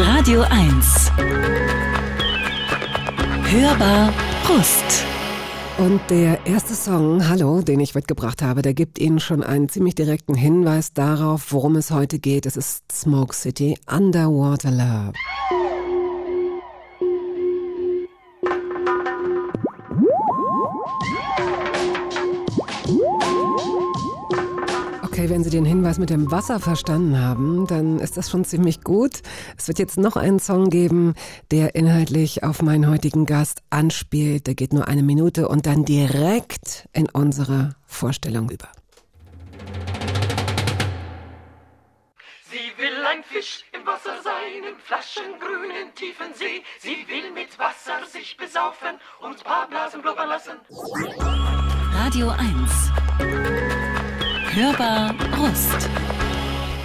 Radio 1. Hörbar Brust. Und der erste Song, Hallo, den ich mitgebracht habe, der gibt Ihnen schon einen ziemlich direkten Hinweis darauf, worum es heute geht. Es ist Smoke City Underwater Love. Okay, wenn Sie den Hinweis mit dem Wasser verstanden haben, dann ist das schon ziemlich gut. Es wird jetzt noch einen Song geben, der inhaltlich auf meinen heutigen Gast anspielt. Der geht nur eine Minute und dann direkt in unsere Vorstellung über. Sie will ein Fisch im Wasser sein, im flaschengrünen tiefen See. Sie will mit Wasser sich besaufen und paar Blasen blubbern lassen. Radio 1. Hörbar Brust.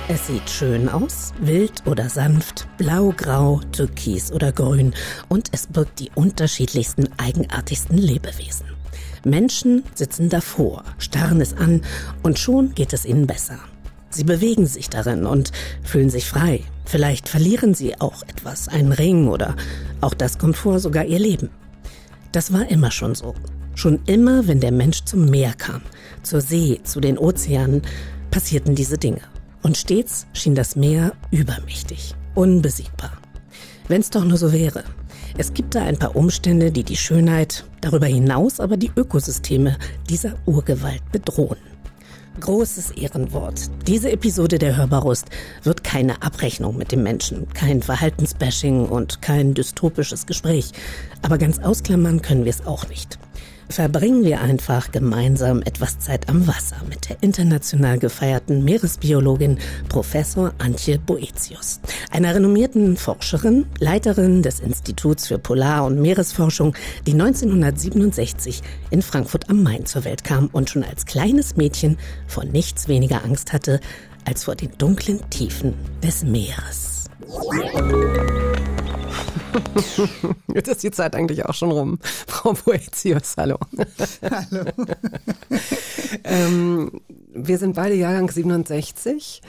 Es sieht schön aus, wild oder sanft, blau, grau, türkis oder grün und es birgt die unterschiedlichsten, eigenartigsten Lebewesen. Menschen sitzen davor, starren es an und schon geht es ihnen besser. Sie bewegen sich darin und fühlen sich frei. Vielleicht verlieren sie auch etwas, einen Ring oder auch das Komfort, sogar ihr Leben. Das war immer schon so. Schon immer, wenn der Mensch zum Meer kam, zur See, zu den Ozeanen, passierten diese Dinge. Und stets schien das Meer übermächtig, unbesiegbar. Wenn es doch nur so wäre. Es gibt da ein paar Umstände, die die Schönheit, darüber hinaus aber die Ökosysteme dieser Urgewalt bedrohen. Großes Ehrenwort. Diese Episode der Hörbarust wird keine Abrechnung mit dem Menschen, kein Verhaltensbashing und kein dystopisches Gespräch. Aber ganz ausklammern können wir es auch nicht verbringen wir einfach gemeinsam etwas Zeit am Wasser mit der international gefeierten Meeresbiologin Professor Antje Boetius, einer renommierten Forscherin, Leiterin des Instituts für Polar- und Meeresforschung, die 1967 in Frankfurt am Main zur Welt kam und schon als kleines Mädchen vor nichts weniger Angst hatte als vor den dunklen Tiefen des Meeres. Jetzt ist die Zeit eigentlich auch schon rum. Frau Boetius, hallo. Hallo. ähm, wir sind beide Jahrgang 67.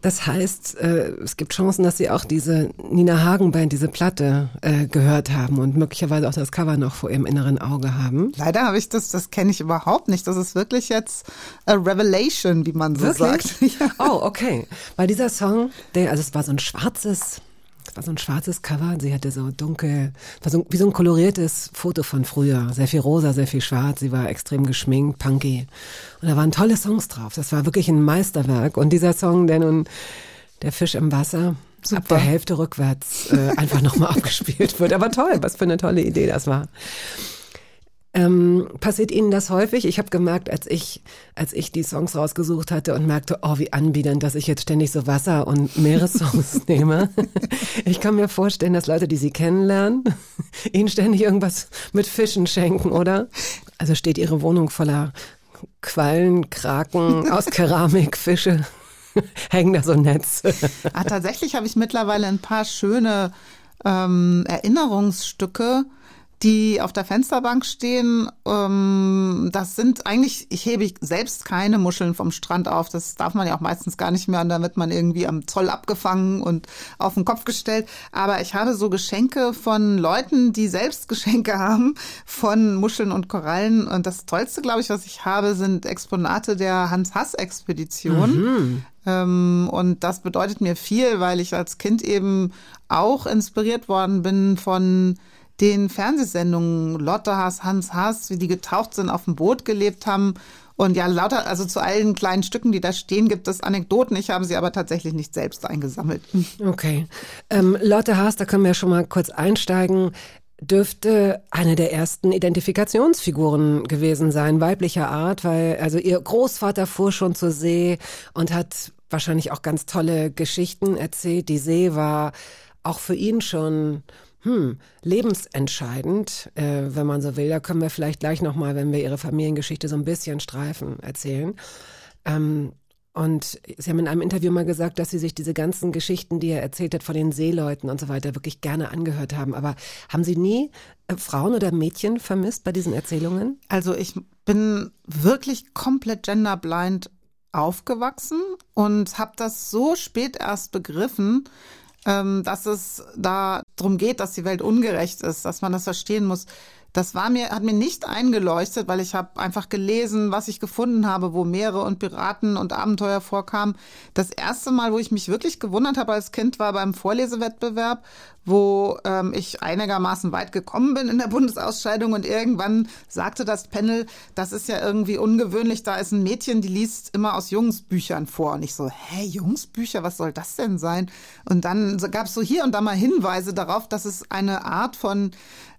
Das heißt, äh, es gibt Chancen, dass Sie auch diese Nina Hagen Band, diese Platte äh, gehört haben und möglicherweise auch das Cover noch vor Ihrem inneren Auge haben. Leider habe ich das, das kenne ich überhaupt nicht. Das ist wirklich jetzt a Revelation, wie man so wirklich? sagt. Ja. Oh, okay. Weil dieser Song, der, also es war so ein schwarzes es war so ein schwarzes Cover. Sie hatte so dunkel, war so, wie so ein koloriertes Foto von früher. Sehr viel rosa, sehr viel schwarz. Sie war extrem geschminkt, punky. Und da waren tolle Songs drauf. Das war wirklich ein Meisterwerk. Und dieser Song, der nun, der Fisch im Wasser, Super. ab der Hälfte rückwärts äh, einfach nochmal abgespielt wird. Aber toll, was für eine tolle Idee das war. Ähm, passiert Ihnen das häufig? Ich habe gemerkt, als ich, als ich die Songs rausgesucht hatte und merkte, oh, wie anbiedernd, dass ich jetzt ständig so Wasser- und Meeressongs nehme. Ich kann mir vorstellen, dass Leute, die Sie kennenlernen, Ihnen ständig irgendwas mit Fischen schenken, oder? Also steht Ihre Wohnung voller Quallen, Kraken aus Keramik, Fische. Hängen da so Netze. Ah, tatsächlich habe ich mittlerweile ein paar schöne ähm, Erinnerungsstücke die auf der Fensterbank stehen. Ähm, das sind eigentlich, ich hebe selbst keine Muscheln vom Strand auf. Das darf man ja auch meistens gar nicht mehr. Und dann wird man irgendwie am Zoll abgefangen und auf den Kopf gestellt. Aber ich habe so Geschenke von Leuten, die selbst Geschenke haben von Muscheln und Korallen. Und das Tollste, glaube ich, was ich habe, sind Exponate der Hans-Hass-Expedition. Mhm. Ähm, und das bedeutet mir viel, weil ich als Kind eben auch inspiriert worden bin von den Fernsehsendungen Lotte Haas, Hans Haas, wie die getaucht sind, auf dem Boot gelebt haben. Und ja, lauter, also zu allen kleinen Stücken, die da stehen, gibt es Anekdoten. Ich habe sie aber tatsächlich nicht selbst eingesammelt. Okay. Ähm, Lotte Haas, da können wir schon mal kurz einsteigen dürfte eine der ersten Identifikationsfiguren gewesen sein, weiblicher Art, weil also ihr Großvater fuhr schon zur See und hat wahrscheinlich auch ganz tolle Geschichten erzählt. Die See war auch für ihn schon hm, lebensentscheidend, äh, wenn man so will. Da können wir vielleicht gleich nochmal, wenn wir Ihre Familiengeschichte so ein bisschen streifen, erzählen. Ähm, und Sie haben in einem Interview mal gesagt, dass Sie sich diese ganzen Geschichten, die er erzählt hat von den Seeleuten und so weiter, wirklich gerne angehört haben. Aber haben Sie nie äh, Frauen oder Mädchen vermisst bei diesen Erzählungen? Also ich bin wirklich komplett genderblind aufgewachsen und habe das so spät erst begriffen, ähm, dass es da darum geht, dass die Welt ungerecht ist, dass man das verstehen muss. Das war mir, hat mir nicht eingeleuchtet, weil ich habe einfach gelesen, was ich gefunden habe, wo Meere und Piraten und Abenteuer vorkamen. Das erste Mal, wo ich mich wirklich gewundert habe als Kind, war beim Vorlesewettbewerb, wo ähm, ich einigermaßen weit gekommen bin in der Bundesausscheidung und irgendwann sagte das Panel, das ist ja irgendwie ungewöhnlich, da ist ein Mädchen, die liest immer aus Jungsbüchern vor. Und ich so, hä, Jungsbücher, was soll das denn sein? Und dann gab es so hier und da mal Hinweise darauf, dass es eine Art von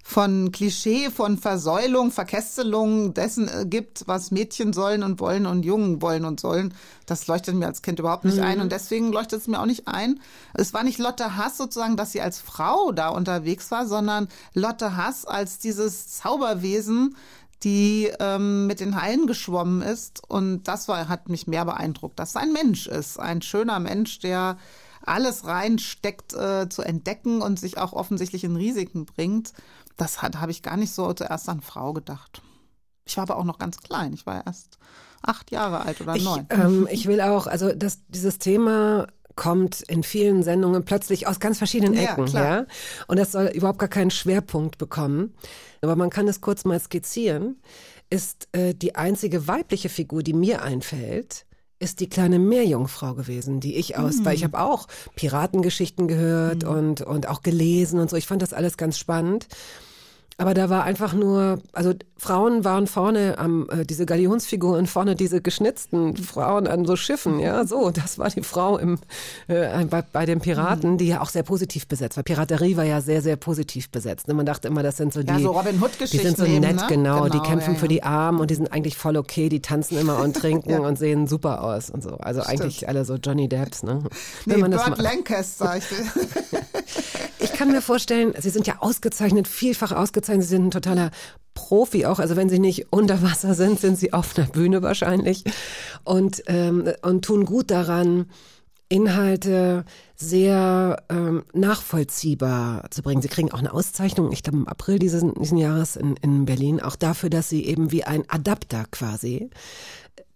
von Klischee, von Versäulung, Verkästelung dessen äh, gibt, was Mädchen sollen und wollen und Jungen wollen und sollen. Das leuchtet mir als Kind überhaupt nicht mhm. ein und deswegen leuchtet es mir auch nicht ein. Es war nicht Lotte Hass sozusagen, dass sie als Frau da unterwegs war, sondern Lotte Hass als dieses Zauberwesen, die ähm, mit den Haien geschwommen ist. Und das war, hat mich mehr beeindruckt, dass es ein Mensch ist, ein schöner Mensch, der alles reinsteckt äh, zu entdecken und sich auch offensichtlich in Risiken bringt. Das habe ich gar nicht so zuerst an Frau gedacht. Ich war aber auch noch ganz klein. Ich war erst acht Jahre alt oder neun. Ich, ähm, ich will auch, also das, dieses Thema kommt in vielen Sendungen plötzlich aus ganz verschiedenen Ecken, ja, ja. Und das soll überhaupt gar keinen Schwerpunkt bekommen. Aber man kann es kurz mal skizzieren. Ist äh, die einzige weibliche Figur, die mir einfällt, ist die kleine Meerjungfrau gewesen, die ich aus, mhm. weil ich habe auch Piratengeschichten gehört mhm. und und auch gelesen und so. Ich fand das alles ganz spannend. Aber da war einfach nur, also Frauen waren vorne am, äh, diese Galionsfiguren vorne, diese geschnitzten Frauen an so Schiffen, ja, so, das war die Frau im, äh, bei, bei den Piraten, die ja auch sehr positiv besetzt war. Piraterie war ja sehr, sehr positiv besetzt. Ne? Man dachte immer, das sind so die, ja, so Robin Hood die sind so nett, ne? genau, genau, die kämpfen ja, für die Armen und die sind eigentlich voll okay, die tanzen immer und trinken ja. und sehen super aus und so. Also Stimmt. eigentlich alle so Johnny Depps, ne? Nee, Wenn man Burt das Lancaster. Ich, ich kann mir vorstellen, sie sind ja ausgezeichnet, vielfach ausgezeichnet sein. Sie sind ein totaler Profi auch. Also wenn sie nicht unter Wasser sind, sind sie auf einer Bühne wahrscheinlich und, ähm, und tun gut daran, Inhalte sehr ähm, nachvollziehbar zu bringen. Sie kriegen auch eine Auszeichnung, ich glaube im April dieses, diesen Jahres in, in Berlin, auch dafür, dass sie eben wie ein Adapter quasi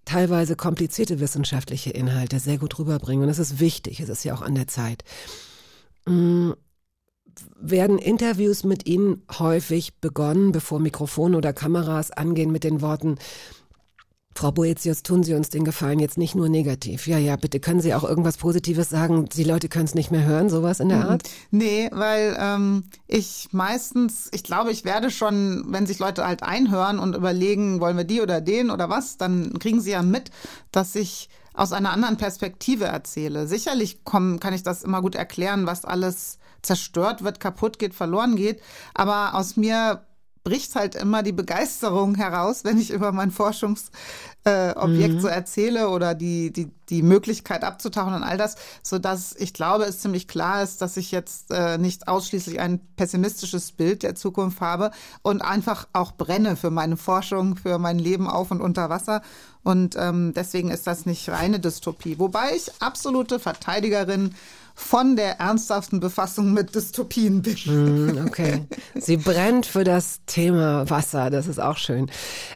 teilweise komplizierte wissenschaftliche Inhalte sehr gut rüberbringen. Und das ist wichtig, es ist ja auch an der Zeit. Mm, werden Interviews mit Ihnen häufig begonnen, bevor Mikrofone oder Kameras angehen, mit den Worten, Frau Boetius, tun Sie uns den Gefallen jetzt nicht nur negativ. Ja, ja, bitte können Sie auch irgendwas Positives sagen. Die Leute können es nicht mehr hören, sowas in der mhm. Art? Nee, weil ähm, ich meistens, ich glaube, ich werde schon, wenn sich Leute halt einhören und überlegen, wollen wir die oder den oder was, dann kriegen sie ja mit, dass ich aus einer anderen Perspektive erzähle. Sicherlich komm, kann ich das immer gut erklären, was alles zerstört wird, kaputt geht, verloren geht. Aber aus mir bricht halt immer die Begeisterung heraus, wenn ich über mein Forschungsobjekt mhm. so erzähle oder die, die, die Möglichkeit abzutauchen und all das, so dass ich glaube, es ziemlich klar ist, dass ich jetzt äh, nicht ausschließlich ein pessimistisches Bild der Zukunft habe und einfach auch brenne für meine Forschung, für mein Leben auf und unter Wasser. Und ähm, deswegen ist das nicht reine Dystopie. Wobei ich absolute Verteidigerin von der ernsthaften Befassung mit Dystopien bin. Mm, okay. Sie brennt für das Thema Wasser, das ist auch schön.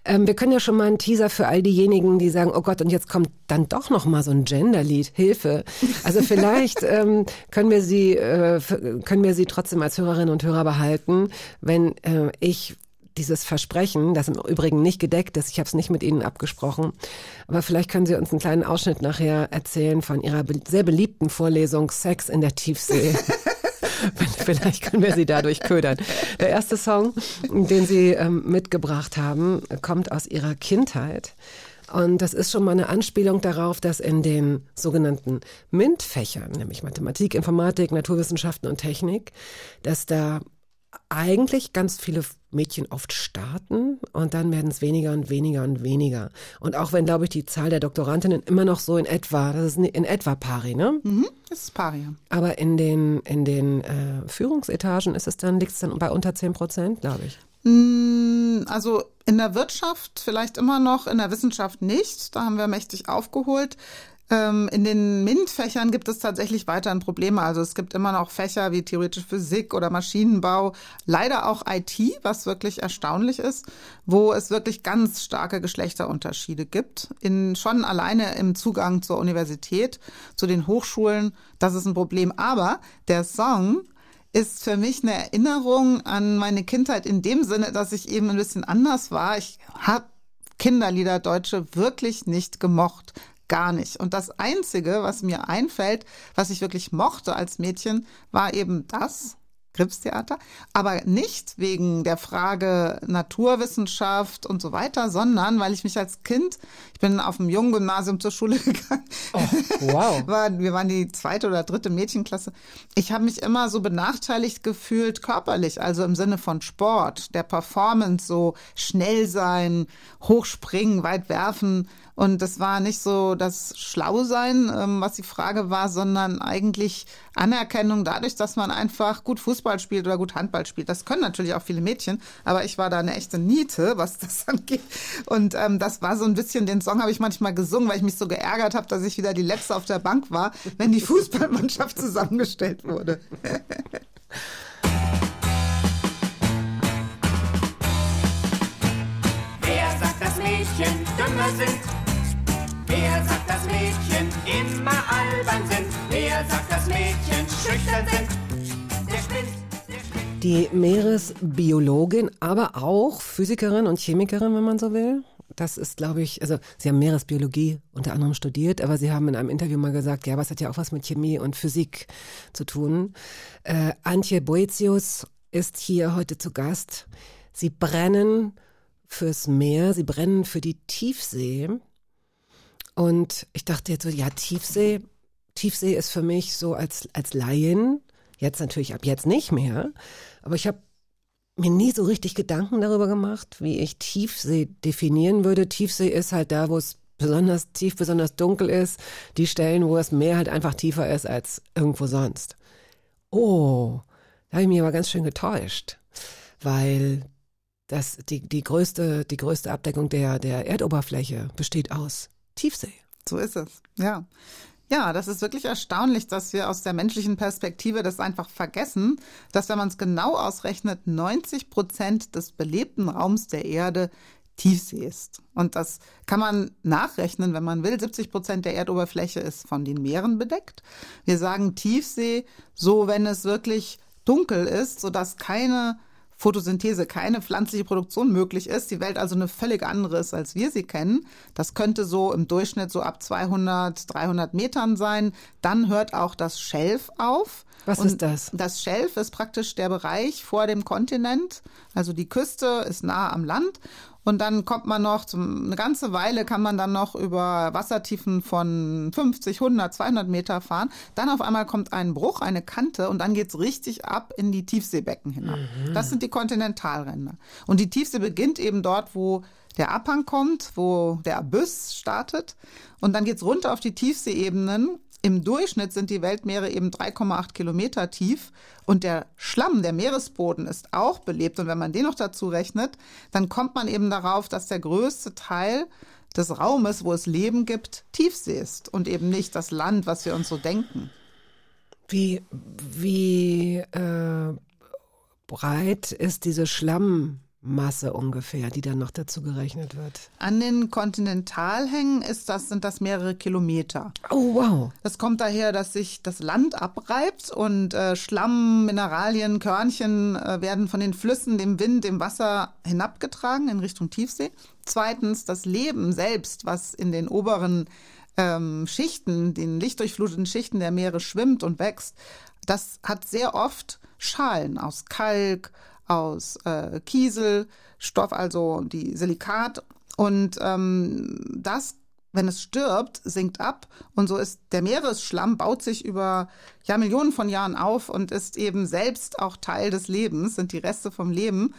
Ähm, wir können ja schon mal einen Teaser für all diejenigen, die sagen, oh Gott, und jetzt kommt dann doch noch mal so ein Genderlied, Hilfe. Also vielleicht ähm, können wir sie äh, können wir sie trotzdem als Hörerinnen und Hörer behalten, wenn äh, ich dieses Versprechen, das im Übrigen nicht gedeckt ist, ich habe es nicht mit Ihnen abgesprochen, aber vielleicht können Sie uns einen kleinen Ausschnitt nachher erzählen von Ihrer sehr beliebten Vorlesung Sex in der Tiefsee. Vielleicht können wir Sie dadurch ködern. Der erste Song, den Sie ähm, mitgebracht haben, kommt aus Ihrer Kindheit. Und das ist schon mal eine Anspielung darauf, dass in den sogenannten MINT-Fächern, nämlich Mathematik, Informatik, Naturwissenschaften und Technik, dass da eigentlich ganz viele Mädchen oft starten und dann werden es weniger und weniger und weniger. Und auch wenn, glaube ich, die Zahl der Doktorandinnen immer noch so in etwa, das ist in etwa pari, ne? Mhm, das ist pari. Ja. Aber in den, in den äh, Führungsetagen ist es dann, liegt es dann bei unter 10 Prozent, glaube ich. Mm, also in der Wirtschaft vielleicht immer noch, in der Wissenschaft nicht. Da haben wir mächtig aufgeholt. Ähm, in den MINT-Fächern gibt es tatsächlich weiterhin Probleme. Also es gibt immer noch Fächer wie theoretische Physik oder Maschinenbau, leider auch IT, was wirklich erstaunlich ist, wo es wirklich ganz starke Geschlechterunterschiede gibt. In, schon alleine im Zugang zur Universität, zu den Hochschulen, das ist ein Problem. Aber der Song ist für mich eine Erinnerung an meine Kindheit in dem Sinne, dass ich eben ein bisschen anders war. Ich habe Kinderlieder Deutsche wirklich nicht gemocht gar nicht. Und das Einzige, was mir einfällt, was ich wirklich mochte als Mädchen, war eben das. Gripstheater, aber nicht wegen der Frage Naturwissenschaft und so weiter, sondern weil ich mich als Kind, ich bin auf dem jungen Gymnasium zur Schule gegangen. Oh, wow. War, wir waren die zweite oder dritte Mädchenklasse. Ich habe mich immer so benachteiligt gefühlt körperlich, also im Sinne von Sport, der Performance, so schnell sein, hochspringen, weit werfen. Und das war nicht so das Schlausein, ähm, was die Frage war, sondern eigentlich Anerkennung dadurch, dass man einfach gut Fußball spielt oder gut Handball spielt. Das können natürlich auch viele Mädchen, aber ich war da eine echte Niete, was das angeht. Und ähm, das war so ein bisschen, den Song habe ich manchmal gesungen, weil ich mich so geärgert habe, dass ich wieder die Letzte auf der Bank war, wenn die Fußballmannschaft zusammengestellt wurde. Wer sagt, dass Mädchen dümmer sind? Wer sagt, dass Mädchen immer albern sind? Wer sagt, dass Mädchen schüchtern sind? Die Meeresbiologin, aber auch Physikerin und Chemikerin, wenn man so will. Das ist, glaube ich, also Sie haben Meeresbiologie unter anderem studiert, aber Sie haben in einem Interview mal gesagt, ja, aber es hat ja auch was mit Chemie und Physik zu tun. Äh, Antje Boetius ist hier heute zu Gast. Sie brennen fürs Meer, Sie brennen für die Tiefsee. Und ich dachte jetzt so, ja, Tiefsee, Tiefsee ist für mich so als, als Laien, jetzt natürlich ab jetzt nicht mehr, aber ich habe mir nie so richtig Gedanken darüber gemacht, wie ich Tiefsee definieren würde. Tiefsee ist halt da, wo es besonders tief, besonders dunkel ist, die Stellen, wo das Meer halt einfach tiefer ist als irgendwo sonst. Oh, da habe ich mich aber ganz schön getäuscht, weil das, die, die, größte, die größte Abdeckung der, der Erdoberfläche besteht aus Tiefsee. So ist es, ja. Ja, das ist wirklich erstaunlich, dass wir aus der menschlichen Perspektive das einfach vergessen, dass wenn man es genau ausrechnet, 90 Prozent des belebten Raums der Erde Tiefsee ist. Und das kann man nachrechnen, wenn man will. 70 Prozent der Erdoberfläche ist von den Meeren bedeckt. Wir sagen Tiefsee, so wenn es wirklich dunkel ist, sodass keine Photosynthese, keine pflanzliche Produktion möglich ist, die Welt also eine völlig andere ist, als wir sie kennen. Das könnte so im Durchschnitt so ab 200, 300 Metern sein. Dann hört auch das Schelf auf. Was Und ist das? Das Schelf ist praktisch der Bereich vor dem Kontinent. Also die Küste ist nah am Land. Und dann kommt man noch, zum, eine ganze Weile kann man dann noch über Wassertiefen von 50, 100, 200 Meter fahren. Dann auf einmal kommt ein Bruch, eine Kante und dann geht's richtig ab in die Tiefseebecken hinab. Das sind die Kontinentalränder. Und die Tiefsee beginnt eben dort, wo der Abhang kommt, wo der Abyss startet. Und dann geht's runter auf die Tiefseeebenen. Im Durchschnitt sind die Weltmeere eben 3,8 Kilometer tief und der Schlamm, der Meeresboden ist auch belebt. Und wenn man den noch dazu rechnet, dann kommt man eben darauf, dass der größte Teil des Raumes, wo es Leben gibt, Tiefsee ist und eben nicht das Land, was wir uns so denken. Wie, wie äh, breit ist diese Schlammmasse ungefähr, die dann noch dazu gerechnet wird? An den Kontinentalhängen ist das, sind das mehrere Kilometer. Oh, wow. Das kommt daher, dass sich das Land abreibt und äh, Schlamm, Mineralien, Körnchen äh, werden von den Flüssen, dem Wind, dem Wasser hinabgetragen in Richtung Tiefsee. Zweitens das Leben selbst, was in den oberen ähm, Schichten, den lichtdurchfluteten Schichten der Meere schwimmt und wächst, das hat sehr oft Schalen aus Kalk, aus äh, Kiesel, Stoff, also die Silikat. Und ähm, das, wenn es stirbt, sinkt ab. Und so ist der Meeresschlamm, baut sich über ja, Millionen von Jahren auf und ist eben selbst auch Teil des Lebens, sind die Reste vom Leben.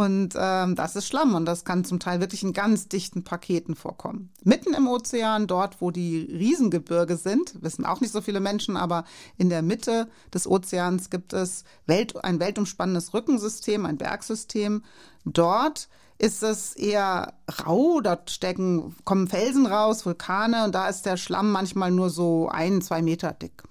Und ähm, das ist Schlamm und das kann zum Teil wirklich in ganz dichten Paketen vorkommen. Mitten im Ozean, dort wo die Riesengebirge sind, wissen auch nicht so viele Menschen, aber in der Mitte des Ozeans gibt es Welt, ein weltumspannendes Rückensystem, ein Bergsystem. Dort ist es eher rau. Dort stecken, kommen Felsen raus, Vulkane und da ist der Schlamm manchmal nur so ein, zwei Meter dick.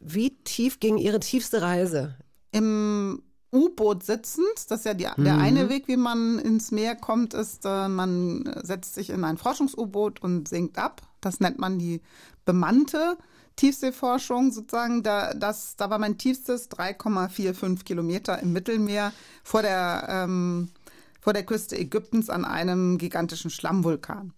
Wie tief ging Ihre tiefste Reise? Im U-Boot sitzend, das ist ja die, der eine Weg, wie man ins Meer kommt, ist, äh, man setzt sich in ein Forschungs-U-Boot und sinkt ab. Das nennt man die bemannte Tiefseeforschung sozusagen. Da, das, da war mein tiefstes 3,45 Kilometer im Mittelmeer vor der, ähm, vor der Küste Ägyptens an einem gigantischen Schlammvulkan.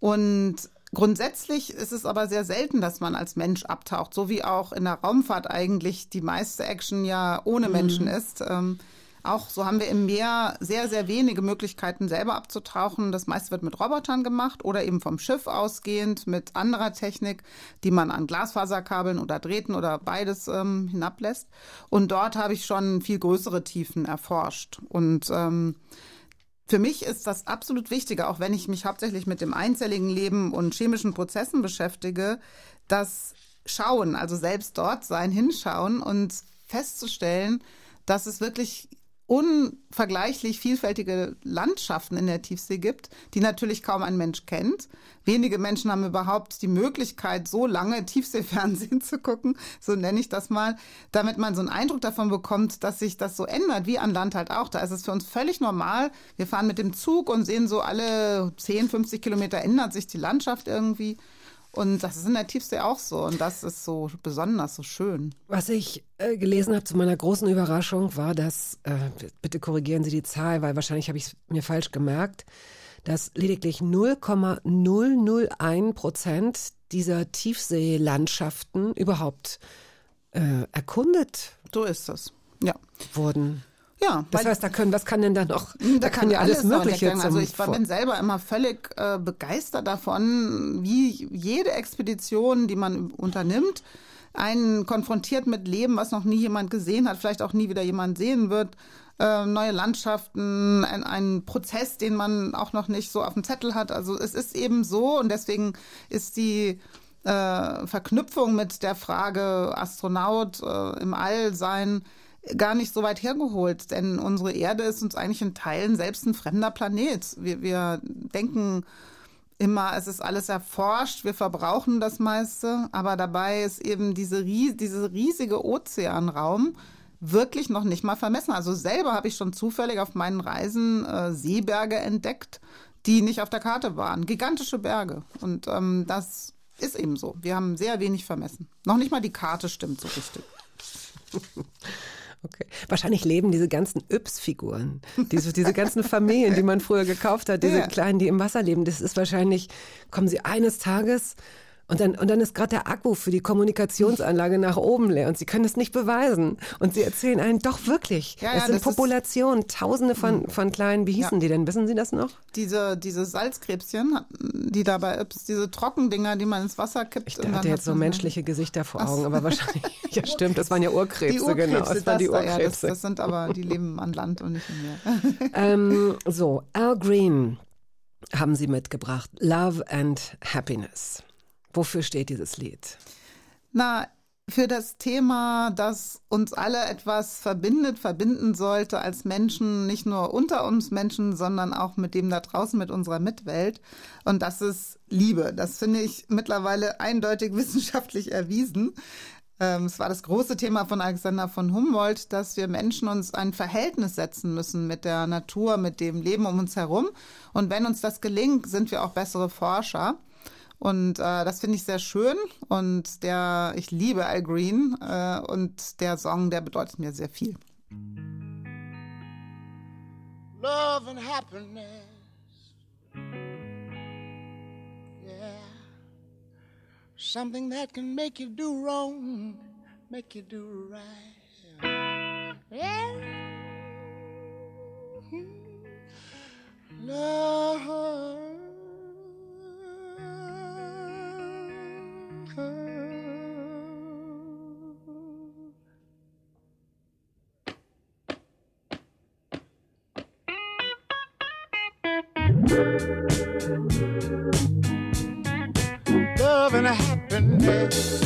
Und Grundsätzlich ist es aber sehr selten, dass man als Mensch abtaucht, so wie auch in der Raumfahrt eigentlich die meiste Action ja ohne Menschen ist. Ähm, auch so haben wir im Meer sehr, sehr wenige Möglichkeiten, selber abzutauchen. Das meiste wird mit Robotern gemacht oder eben vom Schiff ausgehend mit anderer Technik, die man an Glasfaserkabeln oder Drähten oder beides ähm, hinablässt. Und dort habe ich schon viel größere Tiefen erforscht. Und ähm, für mich ist das absolut wichtige, auch wenn ich mich hauptsächlich mit dem einzelligen Leben und chemischen Prozessen beschäftige, das Schauen, also selbst dort sein, hinschauen und festzustellen, dass es wirklich unvergleichlich vielfältige Landschaften in der Tiefsee gibt, die natürlich kaum ein Mensch kennt. Wenige Menschen haben überhaupt die Möglichkeit, so lange Tiefseefernsehen zu gucken, so nenne ich das mal, damit man so einen Eindruck davon bekommt, dass sich das so ändert, wie an Land halt auch. Da ist es für uns völlig normal. Wir fahren mit dem Zug und sehen so alle 10, 50 Kilometer ändert sich die Landschaft irgendwie. Und das ist in der Tiefsee auch so. Und das ist so besonders, so schön. Was ich äh, gelesen habe zu meiner großen Überraschung war, dass, äh, bitte korrigieren Sie die Zahl, weil wahrscheinlich habe ich es mir falsch gemerkt, dass lediglich 0,001 Prozent dieser Tiefseelandschaften überhaupt äh, erkundet So ist das. Ja. wurden. Ja, Das heißt, da können, was kann denn da noch? Da, Da, kann ja alles, noch Mögliche. Also zum ich war, bin selber immer völlig äh, begeistert davon, wie jede Expedition, die man unternimmt, einen konfrontiert mit Leben, was noch nie jemand gesehen hat, vielleicht auch nie wieder jemand sehen wird. Äh, neue Landschaften, ein, ein Prozess, den man auch noch nicht so auf dem Zettel hat. Also es ist eben so und deswegen ist die äh, Verknüpfung mit der Frage Astronaut äh, im All sein gar nicht so weit hergeholt, denn unsere Erde ist uns eigentlich in Teilen selbst ein fremder Planet. Wir, wir denken immer, es ist alles erforscht, wir verbrauchen das meiste, aber dabei ist eben diese, diese riesige Ozeanraum wirklich noch nicht mal vermessen. Also selber habe ich schon zufällig auf meinen Reisen äh, Seeberge entdeckt, die nicht auf der Karte waren. Gigantische Berge. Und ähm, das ist eben so. Wir haben sehr wenig vermessen. Noch nicht mal die Karte stimmt so richtig. Okay. Wahrscheinlich leben diese ganzen Yps-Figuren, diese, diese ganzen Familien, die man früher gekauft hat, diese Ja. kleinen, die im Wasser leben. Das ist wahrscheinlich, kommen sie eines Tages und dann, und dann ist gerade der Akku für die Kommunikationsanlage nach oben leer und sie können es nicht beweisen. Und sie erzählen einen doch wirklich. Ja, es ja, sind das Populationen, tausende von, von kleinen, wie hießen Ja. die denn? Wissen Sie das noch? Diese, diese Salzkrebschen, die dabei, diese Trockendinger, die man ins Wasser kippt. Ich hatte hat jetzt so menschliche Gesichter vor. Augen, aber wahrscheinlich, ja stimmt, das waren ja Urkrebse, Die Urkrebse, genau. Das waren die das ja, das, Urkrebse. das sind aber, die leben an Land und nicht im Meer. ähm, so, Al Green haben Sie mitgebracht. Love and Happiness. Wofür steht dieses Lied? Na, für das Thema, das uns alle etwas verbindet, verbinden sollte als Menschen, nicht nur unter uns Menschen, sondern auch mit dem da draußen, mit unserer Mitwelt. Und das ist Liebe. Das finde ich mittlerweile eindeutig wissenschaftlich erwiesen. Ähm, Es war das große Thema von Alexander von Humboldt, dass wir Menschen uns ein Verhältnis setzen müssen mit der Natur, mit dem Leben um uns herum. Und wenn uns das gelingt, sind wir auch bessere Forscher. Und äh, das finde ich sehr schön. Und der, ich liebe Al Green äh, und der Song, der bedeutet mir sehr viel. love and happiness. Yeah. Something that can make you do wrong, make you do right. Yeah. Love. Love and happiness.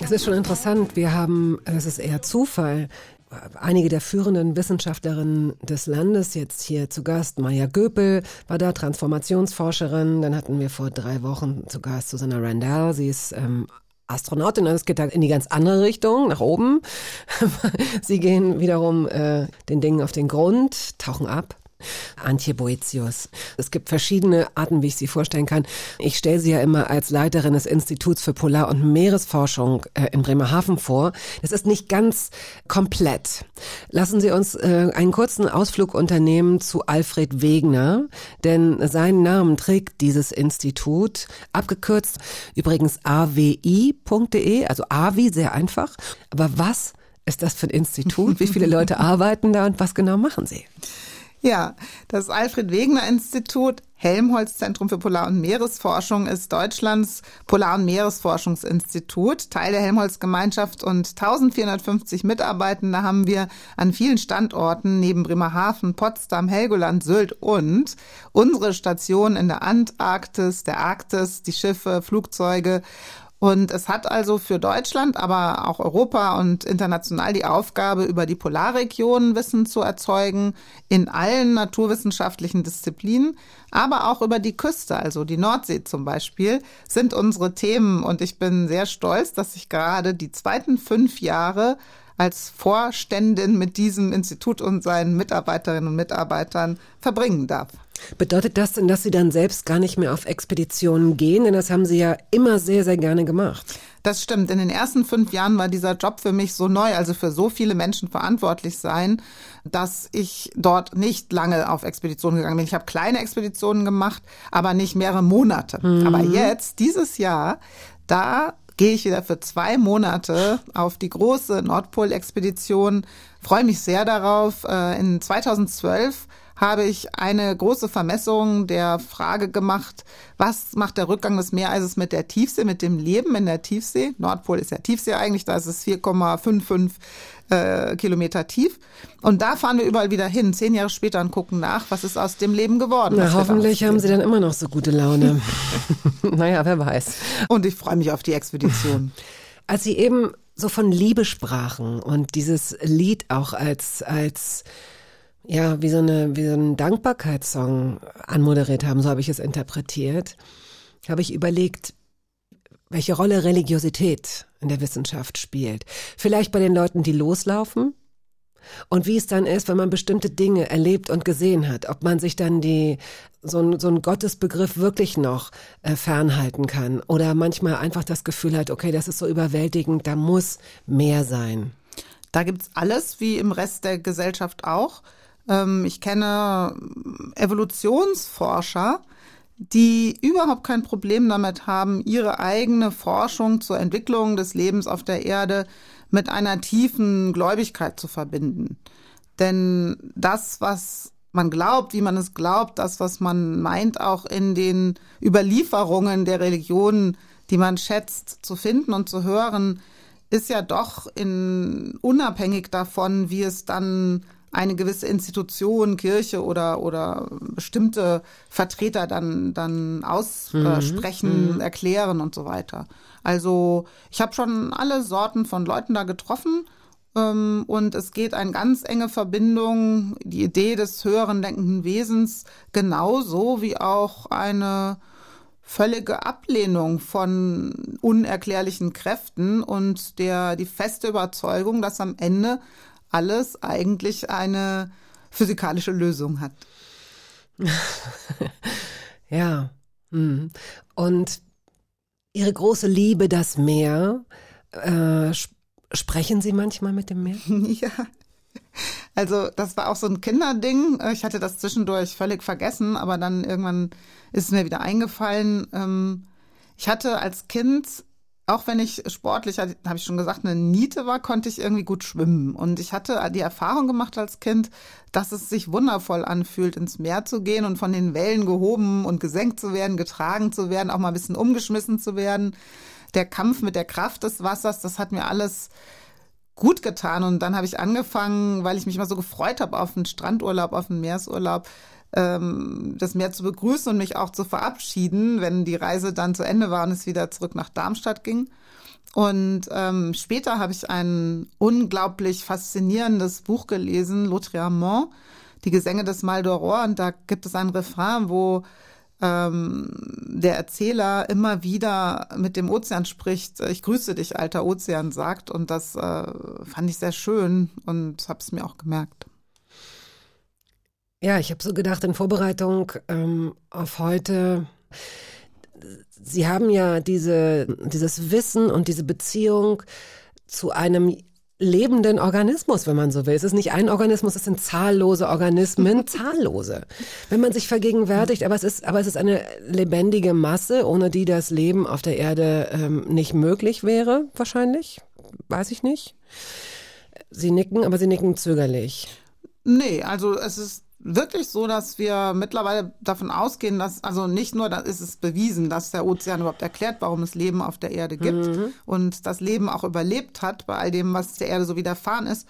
Das ist schon interessant. Wir haben, es ist eher Zufall, einige der führenden Wissenschaftlerinnen des Landes jetzt hier zu Gast. Maya Göpel war da, Transformationsforscherin. Dann hatten wir vor drei Wochen zu Gast Susanna Randall. Sie ist ähm, Astronautin, das geht da in die ganz andere Richtung, nach oben. Sie gehen wiederum äh, den Dingen auf den Grund, tauchen ab. Antje Boetius. Es gibt verschiedene Arten, wie ich sie vorstellen kann. Ich stelle sie ja immer als Leiterin des Instituts für Polar- und Meeresforschung äh, in Bremerhaven vor. Das ist nicht ganz komplett. Lassen Sie uns äh, einen kurzen Ausflug unternehmen zu Alfred Wegener, denn seinen Namen trägt dieses Institut, abgekürzt übrigens awi.de, also AWI, sehr einfach. Aber was ist das für ein Institut? Wie viele Leute arbeiten da und was genau machen Sie? Ja, das Alfred Wegener Institut Helmholtz Zentrum für Polar- und Meeresforschung ist Deutschlands Polar- und Meeresforschungsinstitut, Teil der Helmholtz Gemeinschaft und 1450 Mitarbeitende haben wir an vielen Standorten neben Bremerhaven, Potsdam, Helgoland, Sylt und unsere Station in der Antarktis, der Arktis, die Schiffe, Flugzeuge und es hat also für Deutschland, aber auch Europa und international die Aufgabe, über die Polarregionen Wissen zu erzeugen, in allen naturwissenschaftlichen Disziplinen, aber auch über die Küste, also die Nordsee zum Beispiel, sind unsere Themen. Und ich bin sehr stolz, dass ich gerade die zweiten fünf Jahre als Vorständin mit diesem Institut und seinen Mitarbeiterinnen und Mitarbeitern verbringen darf. Bedeutet das denn, dass Sie dann selbst gar nicht mehr auf Expeditionen gehen? Denn das haben Sie ja immer sehr, sehr gerne gemacht. Das stimmt. In den ersten fünf Jahren war dieser Job für mich so neu, also für so viele Menschen verantwortlich sein, dass ich dort nicht lange auf Expeditionen gegangen bin. Ich habe kleine Expeditionen gemacht, aber nicht mehrere Monate. Mhm. Aber jetzt, dieses Jahr, da gehe ich wieder für zwei Monate auf die große Nordpol-Expedition. Freue mich sehr darauf. Äh, in 2012 habe ich eine große Vermessung der Frage gemacht, was macht der Rückgang des Meereises mit der Tiefsee, mit dem Leben in der Tiefsee? Nordpol ist ja Tiefsee eigentlich, da ist es 4,55 äh, Kilometer tief. Und da fahren wir überall wieder hin, zehn Jahre später und gucken nach, was ist aus dem Leben geworden. Na, hoffentlich haben Sie dann immer noch so gute Laune. naja, wer weiß. Und ich freue mich auf die Expedition. Als Sie eben so von Liebe sprachen und dieses Lied auch als, als ja, wie so, eine, wie so einen Dankbarkeitssong anmoderiert haben, so habe ich es interpretiert, habe ich überlegt, welche Rolle Religiosität in der Wissenschaft spielt. Vielleicht bei den Leuten, die loslaufen und wie es dann ist, wenn man bestimmte Dinge erlebt und gesehen hat, ob man sich dann die so ein, so ein Gottesbegriff wirklich noch äh, fernhalten kann oder manchmal einfach das Gefühl hat, okay, das ist so überwältigend, da muss mehr sein. Da gibt's alles, wie im Rest der Gesellschaft auch. Ähm, ich kenne Evolutionsforscher, die überhaupt kein Problem damit haben, ihre eigene Forschung zur Entwicklung des Lebens auf der Erde mit einer tiefen Gläubigkeit zu verbinden. Denn das, was man glaubt, wie man es glaubt, das, was man meint, auch in den Überlieferungen der Religionen, die man schätzt, zu finden und zu hören, ist ja doch in, unabhängig davon, wie es dann eine gewisse Institution, Kirche oder, oder bestimmte Vertreter dann, dann aussprechen, mhm. erklären und so weiter. Also ich habe schon alle Sorten von Leuten da getroffen ähm, und es geht eine ganz enge Verbindung, die Idee des höheren denkenden Wesens genauso wie auch eine völlige Ablehnung von unerklärlichen Kräften und der die feste Überzeugung, dass am Ende alles eigentlich eine physikalische Lösung hat. ja. Hm. Und Ihre große Liebe, das Meer, äh, sprechen Sie manchmal mit dem Meer? ja. Also das war auch so ein Kinderding. Ich hatte das zwischendurch völlig vergessen, aber dann irgendwann ist es mir wieder eingefallen. Ähm, ich hatte als Kind auch wenn ich sportlich, habe ich schon gesagt, eine Niete war, konnte ich irgendwie gut schwimmen. Und ich hatte die Erfahrung gemacht als Kind, dass es sich wundervoll anfühlt, ins Meer zu gehen und von den Wellen gehoben und gesenkt zu werden, getragen zu werden, auch mal ein bisschen umgeschmissen zu werden. Der Kampf mit der Kraft des Wassers, das hat mir alles gut getan. Und dann habe ich angefangen, weil ich mich immer so gefreut habe auf einen Strandurlaub, auf einen Meersurlaub, ähm, das Meer zu begrüßen und mich auch zu verabschieden, wenn die Reise dann zu Ende war und es wieder zurück nach Darmstadt ging. Und ähm, später habe ich ein unglaublich faszinierendes Buch gelesen, L'Autrement, die Gesänge des Mal d'Aurore. Und da gibt es ein Refrain, wo ähm, der Erzähler immer wieder mit dem Ozean spricht, ich grüße dich, alter Ozean, sagt. Und das äh, fand ich sehr schön und habe es mir auch gemerkt. Ja, ich habe so gedacht in Vorbereitung ähm, auf heute, Sie haben ja diese, dieses Wissen und diese Beziehung zu einem lebenden Organismus, wenn man so will. Es ist nicht ein Organismus, es sind zahllose Organismen, zahllose. Wenn man sich vergegenwärtigt, aber es ist, aber es ist eine lebendige Masse, ohne die das Leben auf der Erde ähm, nicht möglich wäre, wahrscheinlich. Weiß ich nicht. Sie nicken, aber sie nicken zögerlich. Nee, also es ist wirklich so, dass wir mittlerweile davon ausgehen, dass, also nicht nur, da ist es bewiesen, dass der Ozean überhaupt erklärt, warum es Leben auf der Erde gibt mhm. und das Leben auch überlebt hat bei all dem, was der Erde so widerfahren ist.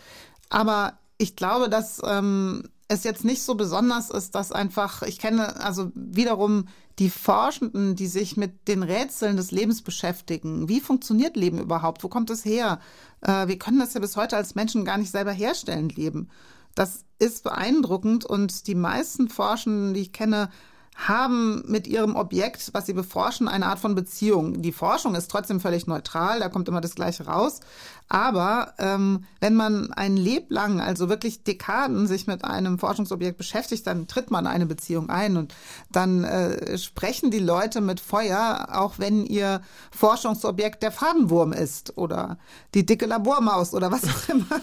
Aber ich glaube, dass ähm, es jetzt nicht so besonders ist, dass einfach, ich kenne also wiederum die Forschenden, die sich mit den Rätseln des Lebens beschäftigen. Wie funktioniert Leben überhaupt? Wo kommt es her? Äh, wir können das ja bis heute als Menschen gar nicht selber herstellen, Leben. Das ist beeindruckend und die meisten Forschenden, die ich kenne, haben mit ihrem Objekt, was sie beforschen, eine Art von Beziehung. Die Forschung ist trotzdem völlig neutral, da kommt immer das Gleiche raus. Aber ähm, wenn man ein Leben lang, also wirklich Dekaden, sich mit einem Forschungsobjekt beschäftigt, dann tritt man eine Beziehung ein und dann äh, sprechen die Leute mit Feuer, auch wenn ihr Forschungsobjekt der Fadenwurm ist oder die dicke Labormaus oder was auch immer.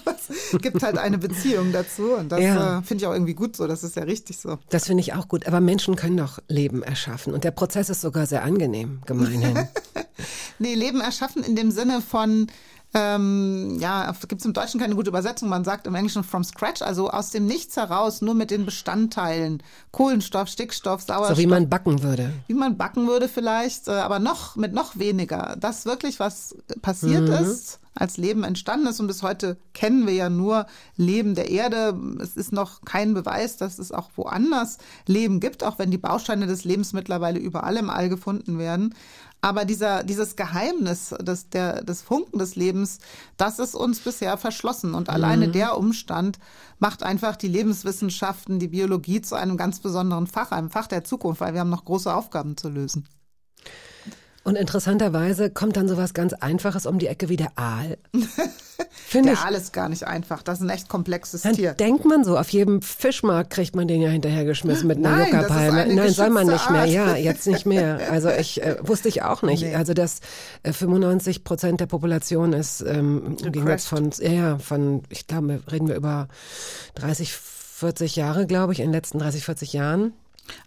Es gibt halt eine Beziehung dazu und das ja. äh, finde ich auch irgendwie gut so. Das ist ja richtig so. Das finde ich auch gut. Aber Menschen können doch Leben erschaffen und der Prozess ist sogar sehr angenehm, gemeinhin. nee, Leben erschaffen in dem Sinne von ähm, ja, gibt es im Deutschen keine gute Übersetzung. Man sagt im Englischen from scratch, also aus dem Nichts heraus, nur mit den Bestandteilen. Kohlenstoff, Stickstoff, Sauerstoff. So wie man backen würde. Wie man backen würde vielleicht, äh, aber noch mit noch weniger. Das wirklich, was passiert mhm. ist, als Leben entstanden ist. Und bis heute kennen wir ja nur Leben der Erde. Es ist noch kein Beweis, dass es auch woanders Leben gibt, auch wenn die Bausteine des Lebens mittlerweile überall im All gefunden werden. Aber dieser, dieses Geheimnis des, der, des Funken des Lebens, das ist uns bisher verschlossen. Und alleine mhm. der Umstand macht einfach die Lebenswissenschaften, die Biologie zu einem ganz besonderen Fach, einem Fach der Zukunft, weil wir haben noch große Aufgaben zu lösen. Und interessanterweise kommt dann sowas ganz Einfaches um die Ecke wie der Aal. der ich, Aal ist gar nicht einfach. Das ist ein echt komplexes dann Tier. Denkt man so, auf jedem Fischmarkt kriegt man den ja hinterhergeschmissen mit einer Juckerpalme. Nein, soll man nicht mehr. Ja, jetzt nicht mehr. Also ich äh, wusste ich auch nicht. Nee. Also dass äh, 95 Prozent der Population ist ähm, im Gegensatz von, ja, von, ich glaube, reden wir über 30, 40 Jahre, glaube ich, in den letzten 30, 40 Jahren.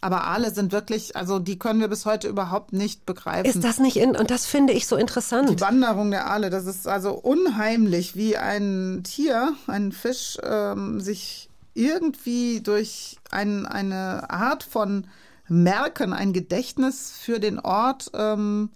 Aber Aale sind wirklich, also die können wir bis heute überhaupt nicht begreifen. Ist das nicht in, und das finde ich so interessant. Die Wanderung der Aale, das ist also unheimlich, wie ein Tier, ein Fisch, ähm, sich irgendwie durch ein, eine Art von Merken, ein Gedächtnis für den Ort ähm,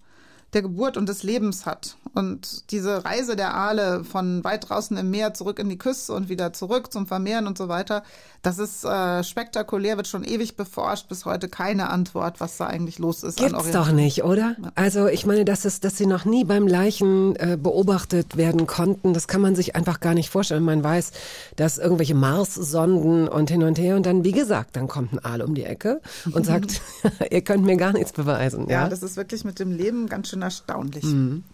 der Geburt und des Lebens hat. Und diese Reise der Aale von weit draußen im Meer zurück in die Küste und wieder zurück zum Vermehren und so weiter, das ist äh, spektakulär, wird schon ewig beforscht, bis heute keine Antwort, was da eigentlich los ist. Gibt's doch nicht, oder? Also ich meine, dass, es, dass sie noch nie beim Leichen äh, beobachtet werden konnten, das kann man sich einfach gar nicht vorstellen. Man weiß, dass irgendwelche Mars-Sonden und hin und her und dann, wie gesagt, dann kommt ein Aal um die Ecke und sagt, ihr könnt mir gar nichts beweisen. Ja, ja, das ist wirklich mit dem Leben ganz schön erstaunlich. Mhm.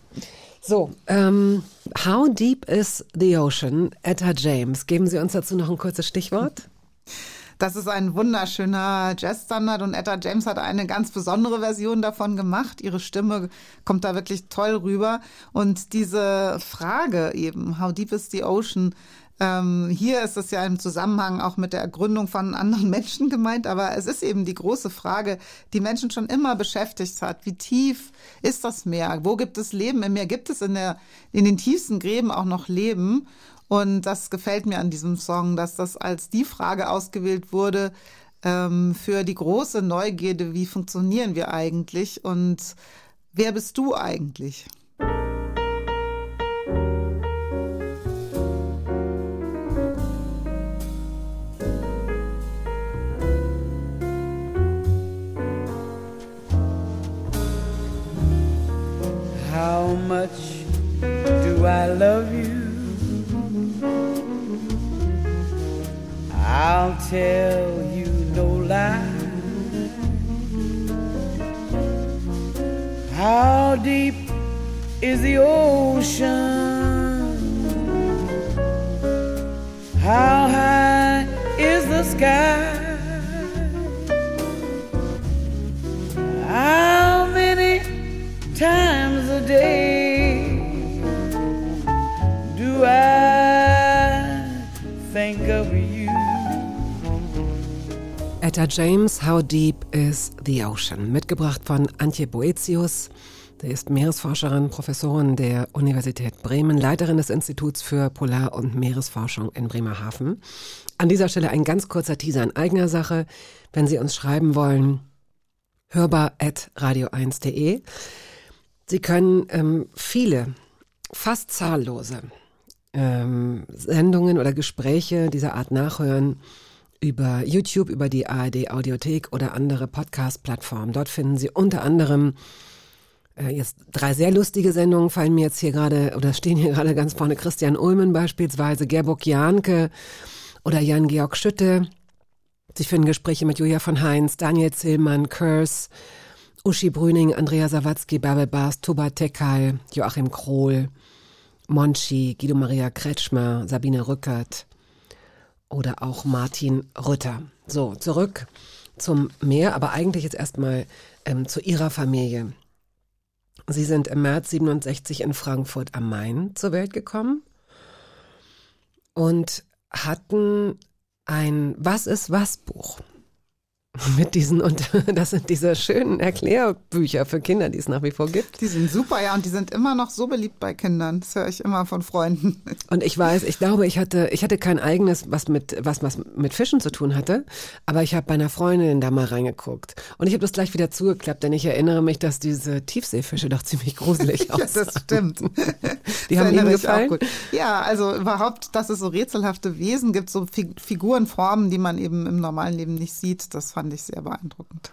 So, ähm, How Deep is the Ocean? Etta James. Geben Sie uns dazu noch ein kurzes Stichwort? Das ist ein wunderschöner Jazzstandard und Etta James hat eine ganz besondere Version davon gemacht. Ihre Stimme kommt da wirklich toll rüber. Und diese Frage eben, How Deep is the Ocean? Ähm, hier ist es ja im Zusammenhang auch mit der Ergründung von anderen Menschen gemeint, aber es ist eben die große Frage, die Menschen schon immer beschäftigt hat. Wie tief ist das Meer? Wo gibt es Leben im Meer? Gibt es in, der, in den tiefsten Gräben auch noch Leben? Und das gefällt mir an diesem Song, dass das als die Frage ausgewählt wurde ähm, für die große Neugierde, wie funktionieren wir eigentlich und wer bist du eigentlich? How much do I love you? I'll tell you no lie. How deep is the ocean? How high is the sky? How many times? A day do I think of you? Etta James, How Deep is the Ocean? Mitgebracht von Antje Boetius. Sie ist Meeresforscherin, Professorin der Universität Bremen, Leiterin des Instituts für Polar- und Meeresforschung in Bremerhaven. An dieser Stelle ein ganz kurzer Teaser in eigener Sache. Wenn Sie uns schreiben wollen, hörbar.radio1.de. Sie können ähm, viele, fast zahllose ähm, Sendungen oder Gespräche dieser Art nachhören über YouTube, über die ARD Audiothek oder andere Podcast-Plattformen. Dort finden Sie unter anderem äh, jetzt drei sehr lustige Sendungen fallen mir jetzt hier gerade oder stehen hier gerade ganz vorne Christian Ulmen beispielsweise, Gerburg Jahnke oder Jan-Georg Schütte. Sie finden Gespräche mit Julia von Heinz, Daniel Zillmann, Kurs, Uschi Brüning, Andrea Sawatzki, Bärbel Bars, Tuba Tekal, Joachim Krohl, Monchi, Guido Maria Kretschmer, Sabine Rückert oder auch Martin Rütter. So, zurück zum Meer, aber eigentlich jetzt erstmal ähm, zu Ihrer Familie. Sie sind im März 67 in Frankfurt am Main zur Welt gekommen und hatten ein Was ist was Buch mit diesen und das sind diese schönen Erklärbücher für Kinder, die es nach wie vor gibt. Die sind super, ja, und die sind immer noch so beliebt bei Kindern. Das höre ich immer von Freunden. Und ich weiß, ich glaube, ich hatte, ich hatte kein eigenes, was mit, was, was mit Fischen zu tun hatte, aber ich habe bei einer Freundin da mal reingeguckt. Und ich habe das gleich wieder zugeklappt, denn ich erinnere mich, dass diese Tiefseefische doch ziemlich gruselig ja, aussahen. das stimmt. Die haben Das Ihnen erinnere ich gefallen? auch gut. Ja, also überhaupt, dass es so rätselhafte Wesen gibt, so Fi- Figurenformen, die man eben im normalen Leben nicht sieht, das fand ich sehr beeindruckend.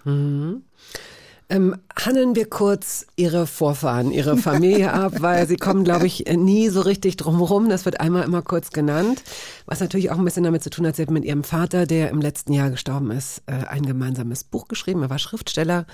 Ähm, handeln wir kurz Ihre Vorfahren, Ihre Familie ab, weil Sie kommen, glaube ich, nie so richtig drumherum. Das wird einmal immer kurz genannt. Was natürlich auch ein bisschen damit zu tun hat, Sie hat mit Ihrem Vater, der im letzten Jahr gestorben ist, äh, ein gemeinsames Buch geschrieben. Er war Schriftsteller.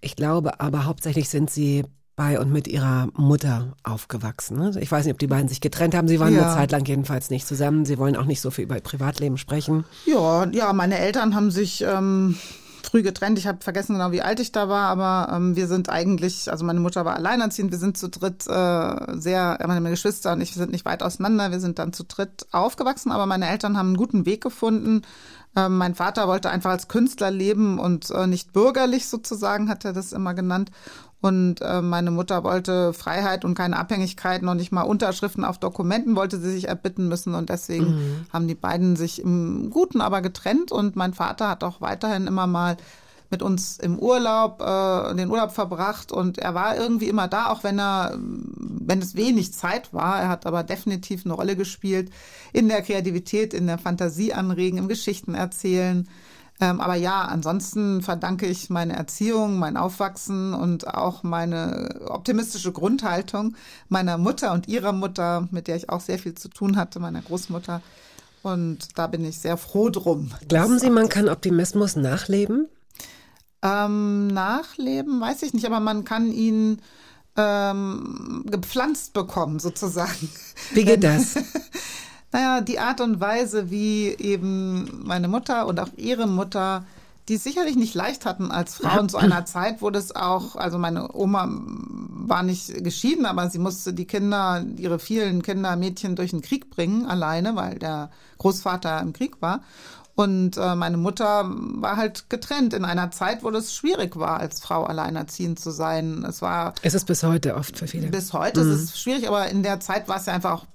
Ich glaube aber hauptsächlich sind Sie bei und mit Ihrer Mutter aufgewachsen. ne? Ich weiß nicht, ob die beiden sich getrennt haben. Sie waren Ja. eine Zeit lang jedenfalls nicht zusammen. Sie wollen auch nicht so viel über ihr Privatleben sprechen. Ja, ja, meine Eltern haben sich ähm, früh getrennt. Ich habe vergessen genau, wie alt ich da war, aber ähm, wir sind eigentlich, also meine Mutter war alleinerziehend, wir sind zu dritt äh, sehr, meine Geschwister und ich wir sind nicht weit auseinander, wir sind dann zu dritt aufgewachsen, aber meine Eltern haben einen guten Weg gefunden. Ähm, mein Vater wollte einfach als Künstler leben und äh, nicht bürgerlich sozusagen, hat er das immer genannt. Und äh, meine Mutter wollte Freiheit und keine Abhängigkeit, noch nicht mal Unterschriften auf Dokumenten wollte sie sich erbitten müssen. Und deswegen haben die beiden sich im Guten aber getrennt. Und mein Vater hat auch weiterhin immer mal mit uns im Urlaub, äh, den Urlaub verbracht. Und er war irgendwie immer da, auch wenn er, wenn es wenig Zeit war. Er hat aber definitiv eine Rolle gespielt in der Kreativität, in der Fantasie anregen, im Geschichten erzählen. Ähm, aber ja, ansonsten verdanke ich meine Erziehung, mein Aufwachsen und auch meine optimistische Grundhaltung meiner Mutter und ihrer Mutter, mit der ich auch sehr viel zu tun hatte, meiner Großmutter. Und da bin ich sehr froh drum. Glauben Sie, man kann Optimismus nachleben? Ähm, nachleben, weiß ich nicht, aber man kann ihn ähm, gepflanzt bekommen, sozusagen. Wie geht das? Naja, die Art und Weise, wie eben meine Mutter und auch ihre Mutter, die es sicherlich nicht leicht hatten als Frauen zu einer Zeit, wo das auch, also meine Oma war nicht geschieden, aber sie musste die Kinder, ihre vielen Kinder, Mädchen durch den Krieg bringen, alleine, weil der Großvater im Krieg war. Und äh, meine Mutter war halt getrennt in einer Zeit, wo das schwierig war, als Frau alleinerziehend zu sein. Es war Es ist bis heute oft für viele. bis heute ist es schwierig, aber in der Zeit war es ja einfach auch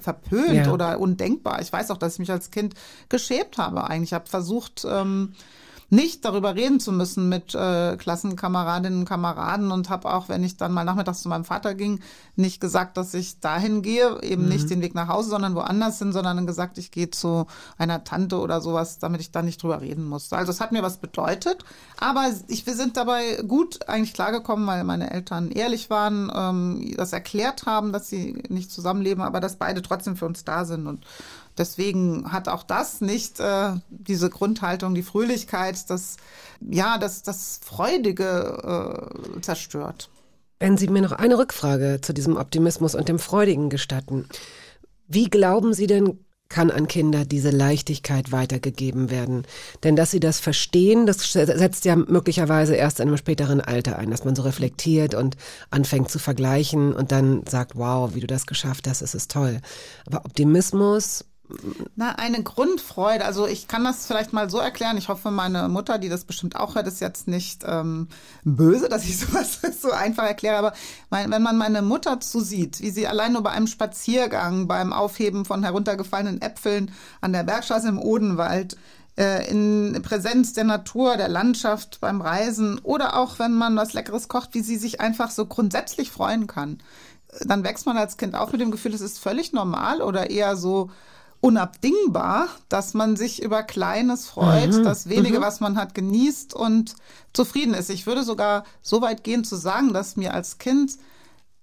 verpönt Ja. oder undenkbar. Ich weiß auch, dass ich mich als Kind geschämt habe eigentlich. Ich habe versucht, ähm, nicht darüber reden zu müssen mit äh, Klassenkameradinnen und Kameraden und habe auch, wenn ich dann mal nachmittags zu meinem Vater ging, nicht gesagt, dass ich dahin gehe, eben nicht den Weg nach Hause, sondern woanders hin, sondern gesagt, ich gehe zu einer Tante oder sowas, damit ich da nicht drüber reden musste. Also es hat mir was bedeutet, aber ich, wir sind dabei gut eigentlich klargekommen, weil meine Eltern ehrlich waren, ähm, das erklärt haben, dass sie nicht zusammenleben, aber dass beide trotzdem für uns da sind und deswegen hat auch das nicht äh, diese Grundhaltung, die Fröhlichkeit, das, ja, das, das Freudige äh, zerstört. Wenn Sie mir noch eine Rückfrage zu diesem Optimismus und dem Freudigen gestatten. Wie glauben Sie denn, kann an Kinder diese Leichtigkeit weitergegeben werden. Denn dass sie das verstehen, das setzt ja möglicherweise erst in einem späteren Alter ein, dass man so reflektiert und anfängt zu vergleichen und dann sagt, wow, wie du das geschafft hast, es ist toll. Aber Optimismus na, eine Grundfreude. Also ich kann das vielleicht mal so erklären. Ich hoffe, meine Mutter, die das bestimmt auch hört, ist jetzt nicht ähm, böse, dass ich sowas so einfach erkläre. Aber mein, wenn man meine Mutter zusieht, wie sie allein nur bei einem Spaziergang, beim Aufheben von heruntergefallenen Äpfeln an der Bergstraße im Odenwald, äh, in Präsenz der Natur, der Landschaft, beim Reisen oder auch wenn man was Leckeres kocht, wie sie sich einfach so grundsätzlich freuen kann. Dann wächst man als Kind auf mit dem Gefühl, es ist völlig normal oder eher so unabdingbar, dass man sich über Kleines freut, mhm. das wenige, mhm. was man hat, genießt und zufrieden ist. Ich würde sogar so weit gehen zu sagen, dass mir als Kind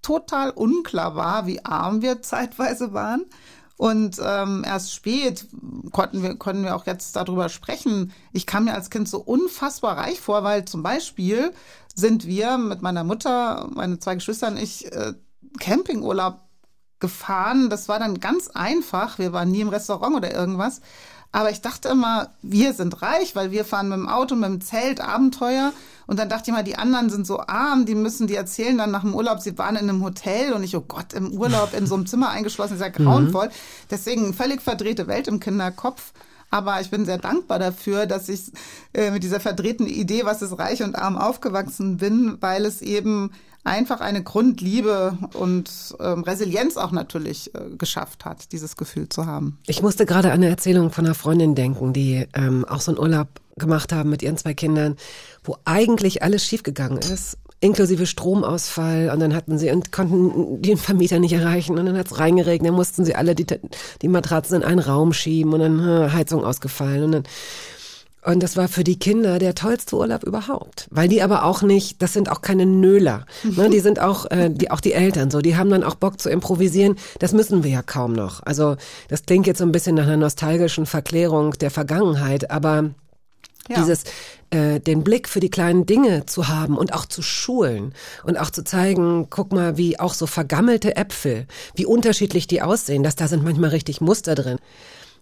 total unklar war, wie arm wir zeitweise waren. Und ähm, erst spät konnten wir, können wir auch jetzt darüber sprechen. Ich kam mir als Kind so unfassbar reich vor, weil zum Beispiel sind wir mit meiner Mutter, meine zwei Geschwister und ich äh, Campingurlaub gefahren. Das war dann ganz einfach. Wir waren nie im Restaurant oder irgendwas. Aber ich dachte immer, wir sind reich, weil wir fahren mit dem Auto, mit dem Zelt, Abenteuer. Und dann dachte ich mal, die anderen sind so arm, die müssen, die erzählen dann nach dem Urlaub, sie waren in einem Hotel und ich, oh Gott, im Urlaub in so einem Zimmer eingeschlossen, ist ja grauenvoll. Mhm. Deswegen völlig verdrehte Welt im Kinderkopf. Aber ich bin sehr dankbar dafür, dass ich äh, mit dieser verdrehten Idee, was ist reich und arm, aufgewachsen bin, weil es eben einfach eine Grundliebe und ähm, Resilienz auch natürlich äh, geschafft hat, dieses Gefühl zu haben. Ich musste gerade an eine Erzählung von einer Freundin denken, die ähm, auch so einen Urlaub gemacht haben mit ihren zwei Kindern, wo eigentlich alles schiefgegangen ist inklusive Stromausfall. Und dann hatten sie und konnten den Vermieter nicht erreichen. Und dann hat's reingeregnet, dann mussten sie alle die, die Matratzen in einen Raum schieben. Und dann äh, Heizung ausgefallen. Und dann und das war für die Kinder der tollste Urlaub überhaupt, weil die aber auch nicht, das sind auch keine Nöler, ne? die sind auch, äh, die auch die Eltern so, die haben dann auch Bock zu improvisieren. Das müssen wir ja kaum noch. Also das klingt jetzt so ein bisschen nach einer nostalgischen Verklärung der Vergangenheit, aber ja. dieses äh, den Blick für die kleinen Dinge zu haben und auch zu schulen und auch zu zeigen, guck mal, wie auch so vergammelte Äpfel, wie unterschiedlich die aussehen, dass da sind manchmal richtig Muster drin.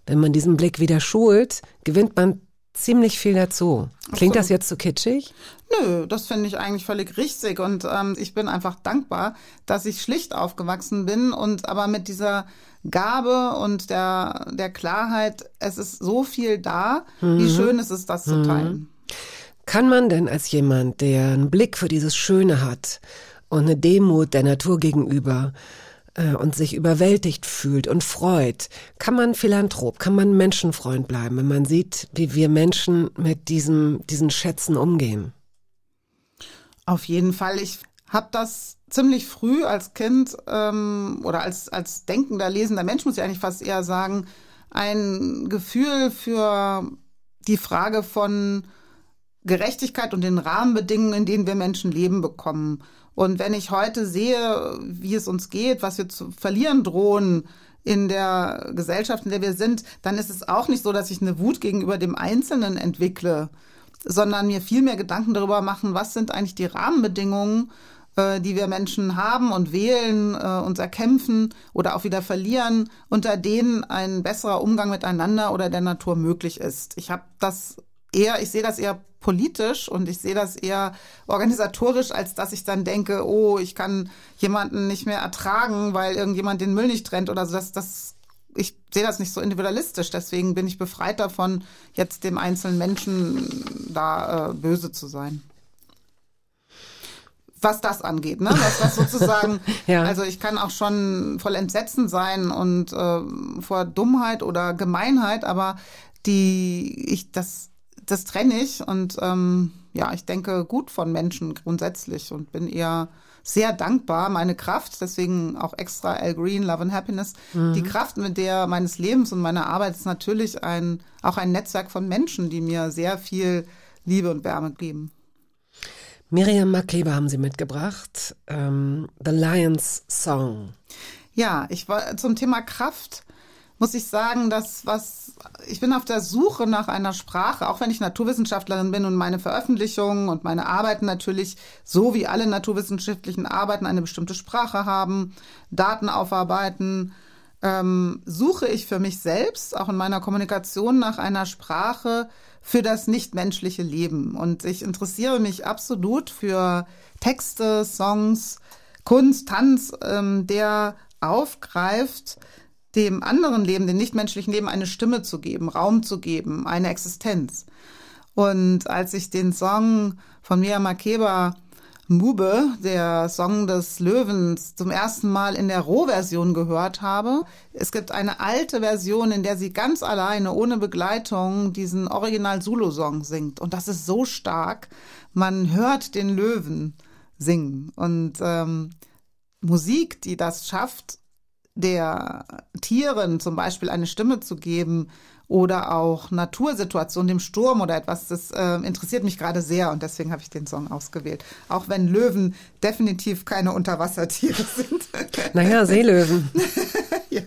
Wenn man diesen Blick wieder schult, gewinnt man ziemlich viel dazu. Klingt so. das jetzt zu so kitschig? Nö, das finde ich eigentlich völlig richtig und ähm, ich bin einfach dankbar, dass ich schlicht aufgewachsen bin und aber mit dieser Gabe und der, der Klarheit, es ist so viel da, mhm. wie schön ist es, das zu mhm. teilen. Kann man denn als jemand, der einen Blick für dieses Schöne hat und eine Demut der Natur gegenüber, und sich überwältigt fühlt und freut, kann man Philanthrop, kann man Menschenfreund bleiben, wenn man sieht, wie wir Menschen mit diesem, diesen Schätzen umgehen. Auf jeden Fall. Ich habe das ziemlich früh als Kind ähm, oder als, als denkender, lesender Mensch, muss ich eigentlich fast eher sagen, ein Gefühl für die Frage von Gerechtigkeit und den Rahmenbedingungen, in denen wir Menschen leben, bekommen. Und wenn ich heute sehe, wie es uns geht, was wir zu verlieren drohen in der Gesellschaft, in der wir sind, dann ist es auch nicht so, dass ich eine Wut gegenüber dem Einzelnen entwickle, sondern mir viel mehr Gedanken darüber machen, was sind eigentlich die Rahmenbedingungen, äh, die wir Menschen haben und wählen, äh, uns erkämpfen oder auch wieder verlieren, unter denen ein besserer Umgang miteinander oder der Natur möglich ist. Ich habe das eher, ich sehe das eher politisch und ich sehe das eher organisatorisch, als dass ich dann denke, oh, ich kann jemanden nicht mehr ertragen, weil irgendjemand den Müll nicht trennt oder so. Das, das, ich sehe das nicht so individualistisch. Deswegen bin ich befreit davon, jetzt dem einzelnen Menschen da äh, böse zu sein was das angeht, ne? Was, was sozusagen, ja. also ich kann auch schon voll Entsetzen sein und äh, vor Dummheit oder Gemeinheit, aber die ich das das trenne ich und ähm, ja, ich denke gut von Menschen grundsätzlich und bin eher sehr dankbar. Meine Kraft, deswegen auch extra Al Green, Love and Happiness. Mhm. Die Kraft mit der meines Lebens und meiner Arbeit ist natürlich ein, auch ein Netzwerk von Menschen, die mir sehr viel Liebe und Wärme geben. Miriam Makeba haben Sie mitgebracht. Ähm, The Lion's Song. Ja, ich war zum Thema Kraft muss ich sagen, dass was ich bin auf der Suche nach einer Sprache, auch wenn ich Naturwissenschaftlerin bin und meine Veröffentlichungen und meine Arbeiten natürlich so wie alle naturwissenschaftlichen Arbeiten eine bestimmte Sprache haben, Daten aufarbeiten, ähm, suche ich für mich selbst auch in meiner Kommunikation nach einer Sprache für das nichtmenschliche Leben. Und ich interessiere mich absolut für Texte, Songs, Kunst, Tanz, ähm, der aufgreift dem anderen Leben, dem nichtmenschlichen Leben eine Stimme zu geben, Raum zu geben, eine Existenz. Und als ich den Song von Mia Makeba Mube, der Song des Löwens, zum ersten Mal in der Rohversion gehört habe. Es gibt eine alte Version, in der sie ganz alleine, ohne Begleitung, diesen Original-Zulu-Song singt. Und das ist so stark. Man hört den Löwen singen. Und ähm, Musik, die das schafft, der Tieren zum Beispiel eine Stimme zu geben oder auch Natursituationen, dem Sturm oder etwas, das äh, interessiert mich gerade sehr und deswegen habe ich den Song ausgewählt. Auch wenn Löwen definitiv keine Unterwassertiere sind. Naja, Seelöwen. ja.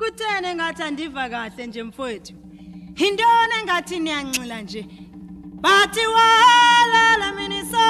Kutheni engathi andiva kahle nje mfowethu. Yintoni engathi niyanxila nje? Bathi walala mina isohli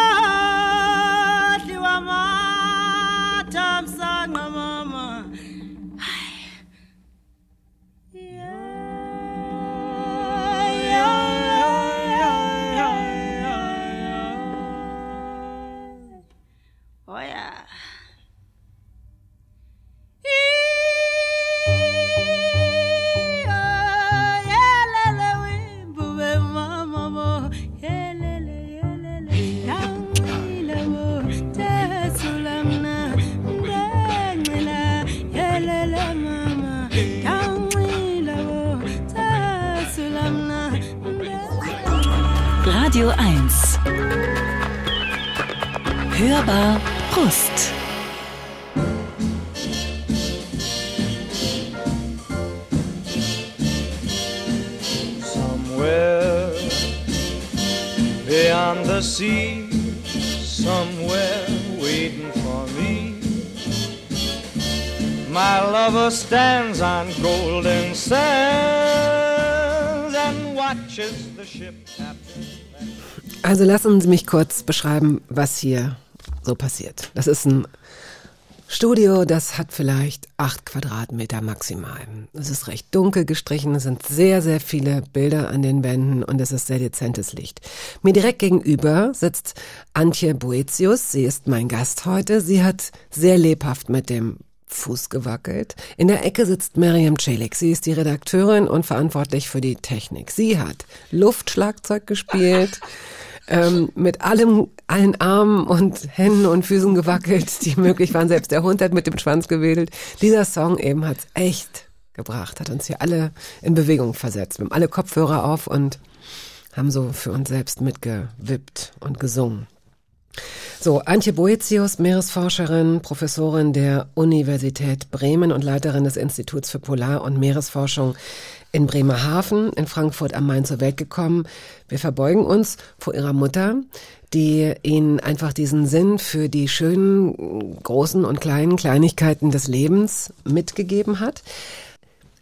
lassen Sie mich kurz beschreiben, was hier so passiert. Das ist ein Studio, das hat vielleicht acht Quadratmeter maximal. Es ist recht dunkel gestrichen, es sind sehr, sehr viele Bilder an den Wänden und es ist sehr dezentes Licht. Mir direkt gegenüber sitzt Antje Boetius, sie ist mein Gast heute. Sie hat sehr lebhaft mit dem Fuß gewackelt. In der Ecke sitzt Miriam Celik. Sie ist die Redakteurin und verantwortlich für die Technik. Sie hat Luftschlagzeug gespielt, ähm, mit allem, allen Armen und Händen und Füßen gewackelt, die möglich waren. Selbst der Hund hat mit dem Schwanz gewedelt. Dieser Song eben hat's echt gebracht, hat uns hier alle in Bewegung versetzt. Wir haben alle Kopfhörer auf und haben so für uns selbst mitgewippt und gesungen. So, Antje Boetius, Meeresforscherin, Professorin der Universität Bremen und Leiterin des Instituts für Polar- und Meeresforschung in Bremerhaven, in Frankfurt am Main zur Welt gekommen. Wir verbeugen uns vor ihrer Mutter, die ihnen einfach diesen Sinn für die schönen, großen und kleinen Kleinigkeiten des Lebens mitgegeben hat.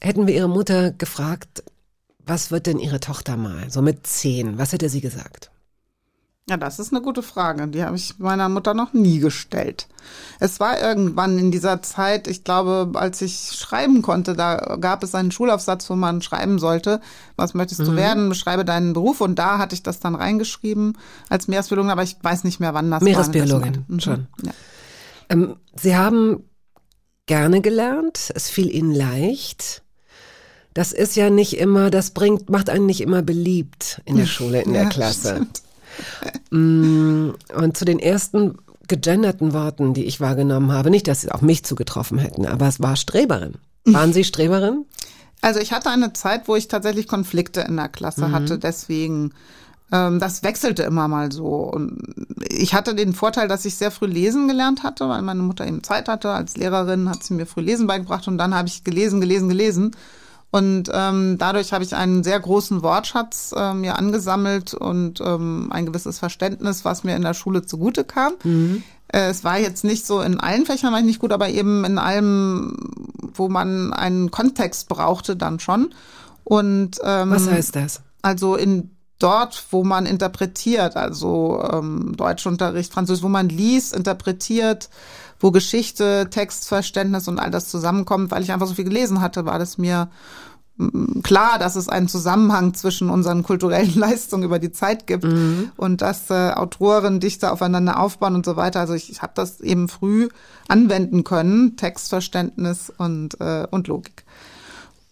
Hätten wir ihre Mutter gefragt, was wird denn ihre Tochter mal, so mit zehn, was hätte sie gesagt? Ja, das ist eine gute Frage. Die habe ich meiner Mutter noch nie gestellt. Es war irgendwann in dieser Zeit, ich glaube, als ich schreiben konnte, da gab es einen Schulaufsatz, wo man schreiben sollte, was möchtest du werden, beschreibe deinen Beruf. Und da hatte ich das dann reingeschrieben als Meeresbiologin, aber ich weiß nicht mehr, wann das Meeresbiologin, war. Mhm. schon. Ja. Ähm, sie haben gerne gelernt, es fiel ihnen leicht. Das ist ja nicht immer, das bringt, macht einen nicht immer beliebt in der Schule, in der Ja, Klasse. stimmt. Mm, Und zu den ersten gegenderten Worten, die ich wahrgenommen habe, nicht, dass sie auf mich zugetroffen hätten, aber es war Streberin. Waren Sie Streberin? Also ich hatte eine Zeit, wo ich tatsächlich Konflikte in der Klasse hatte, deswegen Ähm, das wechselte immer mal so. Und ich hatte den Vorteil, dass ich sehr früh lesen gelernt hatte, weil meine Mutter eben Zeit hatte. Als Lehrerin hat sie mir früh Lesen beigebracht und dann habe ich gelesen, gelesen, gelesen. Und ähm, dadurch habe ich einen sehr großen Wortschatz äh, mir angesammelt und ähm, ein gewisses Verständnis, was mir in der Schule zugute kam. Mhm. Äh, es war jetzt nicht so in allen Fächern war ich nicht gut, aber eben in allem, wo man einen Kontext brauchte, dann schon. Und ähm, Was heißt das? also in dort, wo man interpretiert, also ähm, Deutschunterricht, Französisch, wo man liest, interpretiert, wo Geschichte, Textverständnis und all das zusammenkommt, weil ich einfach so viel gelesen hatte, war das mir mm, klar, dass es einen Zusammenhang zwischen unseren kulturellen Leistungen über die Zeit gibt und dass äh, Autoren, Dichter aufeinander aufbauen und so weiter. Also ich, ich habe das eben früh anwenden können, Textverständnis und, äh, und Logik.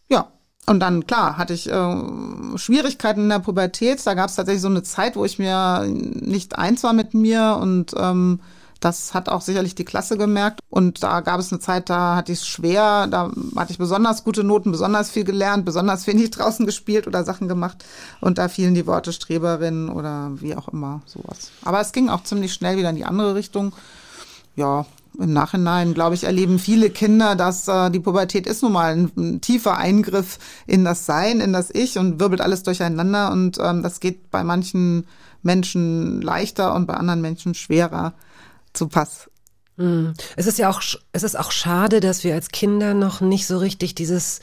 Ja, und dann, klar, hatte ich äh, Schwierigkeiten in der Pubertät. Da gab es tatsächlich so eine Zeit, wo ich mir nicht eins war mit mir und ähm, das hat auch sicherlich die Klasse gemerkt. Und da gab es eine Zeit, da hatte ich es schwer, da hatte ich besonders gute Noten, besonders viel gelernt, besonders wenig draußen gespielt oder Sachen gemacht. Und da fielen die Worte Streberin oder wie auch immer sowas. Aber es ging auch ziemlich schnell wieder in die andere Richtung. Ja, im Nachhinein, glaube ich, erleben viele Kinder, dass äh, die Pubertät ist nun mal ein, ein tiefer Eingriff in das Sein, in das Ich und wirbelt alles durcheinander. Und ähm, das geht bei manchen Menschen leichter und bei anderen Menschen schwerer zu Pass. Mhm. Es ist ja auch, es ist auch schade, dass wir als Kinder noch nicht so richtig dieses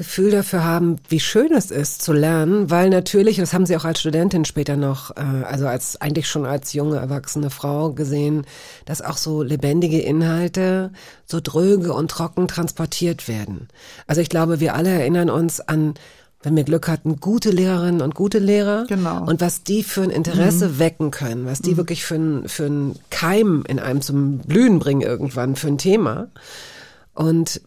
Gefühl dafür haben, wie schön es ist zu lernen, weil natürlich, das haben sie auch als Studentin später noch, äh, also als eigentlich schon als junge erwachsene Frau gesehen, dass auch so lebendige Inhalte so dröge und trocken transportiert werden. Also ich glaube, wir alle erinnern uns an wenn wir Glück hatten, gute Lehrerinnen und gute Lehrer. Genau. Und was die für ein Interesse wecken können, was die wirklich für ein, für ein Keim in einem zum Blühen bringen irgendwann, für ein Thema. Und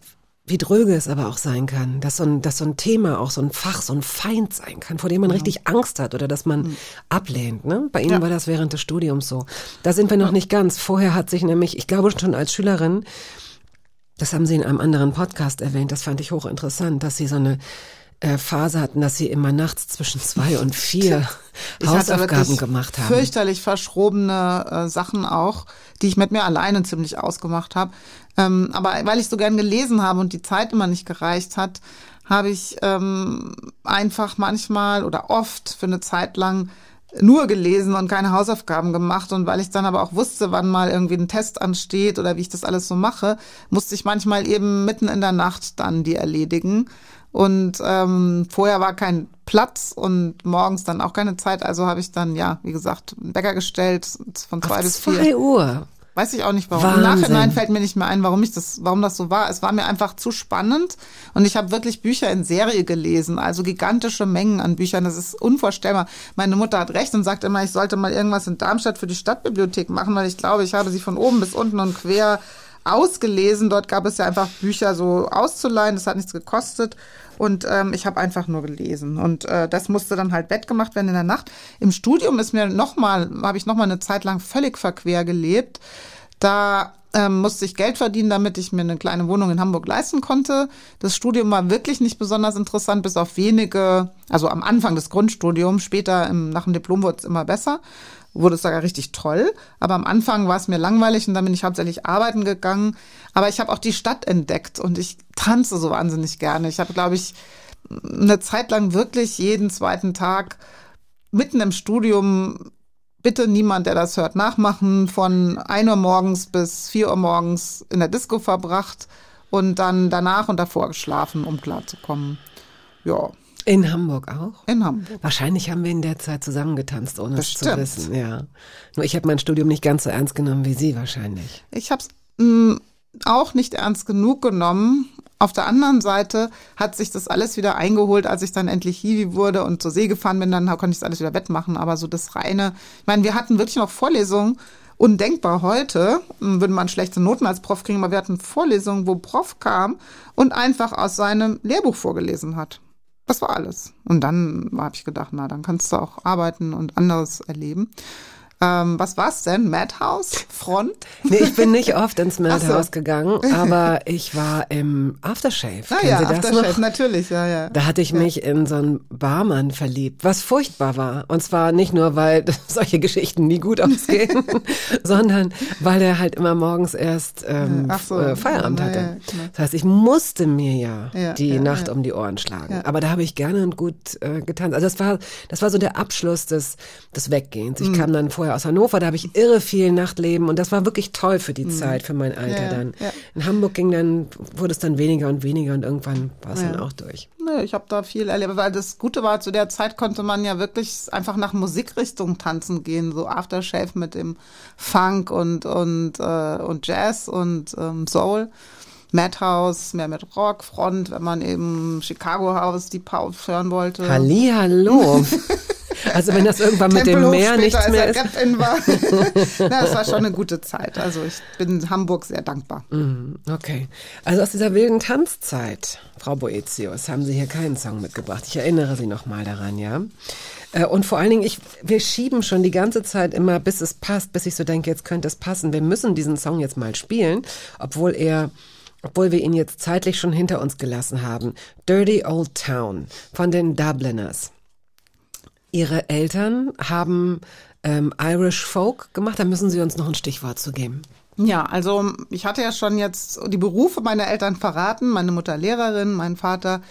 wie dröge es aber auch sein kann, dass so ein, dass so ein Thema auch so ein Fach, so ein Feind sein kann, vor dem man richtig Angst hat oder dass man ablehnt. Ne? Bei Ihnen Ja. war das während des Studiums so. Da sind wir noch nicht ganz. Vorher hat sich nämlich, ich glaube schon als Schülerin, das haben Sie in einem anderen Podcast erwähnt, das fand ich hochinteressant, dass Sie so eine Phase hatten, dass Sie immer nachts zwischen zwei und vier Ich Hausaufgaben gemacht haben. Fürchterlich verschrobene äh, Sachen auch, die ich mit mir alleine ziemlich ausgemacht habe. Ähm, aber weil ich so gern gelesen habe und die Zeit immer nicht gereicht hat, habe ich ähm, einfach manchmal oder oft für eine Zeit lang nur gelesen und keine Hausaufgaben gemacht. Und weil ich dann aber auch wusste, wann mal irgendwie ein Test ansteht oder wie ich das alles so mache, musste ich manchmal eben mitten in der Nacht dann die erledigen. Und ähm, vorher war kein Platz und morgens dann auch keine Zeit. Also habe ich dann, ja, wie gesagt, einen Wecker gestellt von zwei bis vier. Zwei Uhr. Weiß ich auch nicht warum. Wahnsinn. Im Nachhinein fällt mir nicht mehr ein, warum ich das, warum das so war. Es war mir einfach zu spannend und ich habe wirklich Bücher in Serie gelesen, also gigantische Mengen an Büchern. Das ist unvorstellbar. Meine Mutter hat recht und sagt immer, ich sollte mal irgendwas in Darmstadt für die Stadtbibliothek machen, weil ich glaube, ich habe sie von oben bis unten und quer ausgelesen. Dort gab es ja einfach Bücher so auszuleihen. Das hat nichts gekostet. Und ähm, ich habe einfach nur gelesen. Und äh, das musste dann halt wettgemacht werden in der Nacht. Im Studium ist mir nochmal, habe ich nochmal eine Zeit lang völlig verquer gelebt. Da ähm, musste ich Geld verdienen, damit ich mir eine kleine Wohnung in Hamburg leisten konnte. Das Studium war wirklich nicht besonders interessant, bis auf wenige, also am Anfang des Grundstudiums, später im, nach dem Diplom wurde es immer besser, wurde es sogar richtig toll. Aber am Anfang war es mir langweilig und dann bin ich hauptsächlich arbeiten gegangen. Aber ich habe auch die Stadt entdeckt und ich tanze so wahnsinnig gerne. Ich habe, glaube ich, eine Zeit lang wirklich jeden zweiten Tag mitten im Studium bitte niemand, der das hört, nachmachen, von 1 Uhr morgens bis 4 Uhr morgens in der Disco verbracht und dann danach und davor geschlafen, um klarzukommen. Ja, In Hamburg auch? in Hamburg. Wahrscheinlich haben wir in der Zeit zusammengetanzt, ohne es zu Bestimmt. wissen. Ja. Nur ich habe mein Studium nicht ganz so ernst genommen wie Sie wahrscheinlich. Ich habe es auch nicht ernst genug genommen. Auf der anderen Seite hat sich das alles wieder eingeholt, als ich dann endlich Hiwi wurde und zur See gefahren bin, dann konnte ich das alles wieder wettmachen. Aber so das reine, ich meine, wir hatten wirklich noch Vorlesungen, undenkbar heute, hm, würde man schlechte Noten als Prof kriegen, aber wir hatten Vorlesungen, wo Prof kam und einfach aus seinem Lehrbuch vorgelesen hat. Das war alles. Und dann habe ich gedacht, na, dann kannst du auch arbeiten und anderes erleben. Ähm, was war's denn? Madhouse? Front? Nee, ich bin nicht oft ins Ach so. Madhouse gegangen, aber ich war im Aftershave. Ah Kennen ja, Sie das Aftershave, noch? natürlich, ja, ja. Da hatte ich mich in so einen Barmann verliebt, was furchtbar war. Und zwar nicht nur, weil solche Geschichten nie gut ausgehen, sondern weil der halt immer morgens erst ähm, so. äh, Feierabend Ja, hatte. ja, genau. Das heißt, ich musste mir ja, Ja, die ja, Nacht ja. um die Ohren schlagen. Ja. Aber da habe ich gerne und gut äh, getanzt. Also das war, das war so der Abschluss des, des Weggehens. Mhm. Ich kam dann vorher aus Hannover, da habe ich irre viel Nachtleben und das war wirklich toll für die Zeit, für mein Alter Mhm. Ja, ja, dann. ja. In Hamburg ging dann, wurde es dann weniger und weniger und irgendwann war es dann auch durch. Nö, ich habe da viel erlebt, weil das Gute war, zu der Zeit konnte man ja wirklich einfach nach Musikrichtung tanzen gehen, so Aftershave mit dem Funk und und äh, und Jazz und ähm, Soul. Madhouse, mehr mit Rock, Front, wenn man eben Chicago House, die Pause hören wollte. Hallihallo. Also wenn das irgendwann mit dem Meer nichts mehr ist. War. Na, das war schon eine gute Zeit. Also ich bin Hamburg sehr dankbar. Mhm, Okay. Also aus dieser wilden Tanzzeit, Frau Boetius, haben Sie hier keinen Song mitgebracht. Ich erinnere Sie nochmal daran, ja? Äh, Und vor allen Dingen, ich, wir schieben schon die ganze Zeit immer, bis es passt, bis ich so denke, jetzt könnte es passen. Wir müssen diesen Song jetzt mal spielen, obwohl er, obwohl wir ihn jetzt zeitlich schon hinter uns gelassen haben. Dirty Old Town von den Dubliners. Ihre Eltern haben ähm, Irish Folk gemacht. Da müssen Sie uns noch ein Stichwort zu geben. Ja, also ich hatte ja schon jetzt die Berufe meiner Eltern verraten. Meine Mutter Lehrerin, mein Vater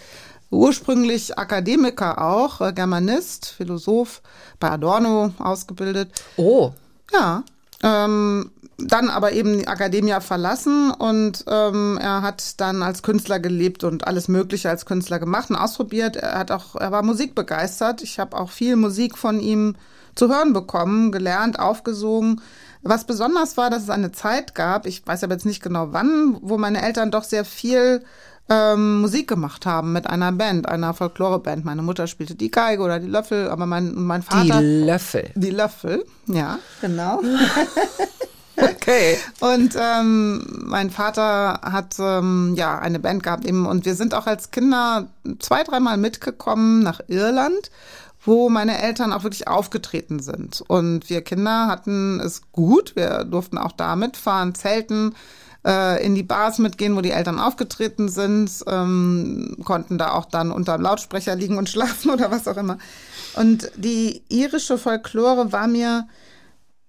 ursprünglich Akademiker auch, äh, Germanist, Philosoph, bei Adorno ausgebildet. Oh, Ja, ähm, dann aber eben die Akademie verlassen und ähm, er hat dann als Künstler gelebt und alles Mögliche als Künstler gemacht und ausprobiert. Er hat auch, er war musikbegeistert. Ich habe auch viel Musik von ihm zu hören bekommen, gelernt, aufgesogen. Was besonders war, dass es eine Zeit gab, ich weiß aber jetzt nicht genau wann, wo meine Eltern doch sehr viel ähm, Musik gemacht haben mit einer Band, einer Folkloreband. Meine Mutter spielte die Geige oder die Löffel, aber mein, mein die Vater Löffel. die Löffel, ja, genau. Okay. Und ähm, mein Vater hat ähm, ja eine Band gehabt eben und wir sind auch als Kinder zwei, dreimal mitgekommen nach Irland, wo meine Eltern auch wirklich aufgetreten sind. Und wir Kinder hatten es gut, wir durften auch da mitfahren, zelten, äh, in die Bars mitgehen, wo die Eltern aufgetreten sind, ähm, konnten da auch dann unterm Lautsprecher liegen und schlafen oder was auch immer. Und die irische Folklore war mir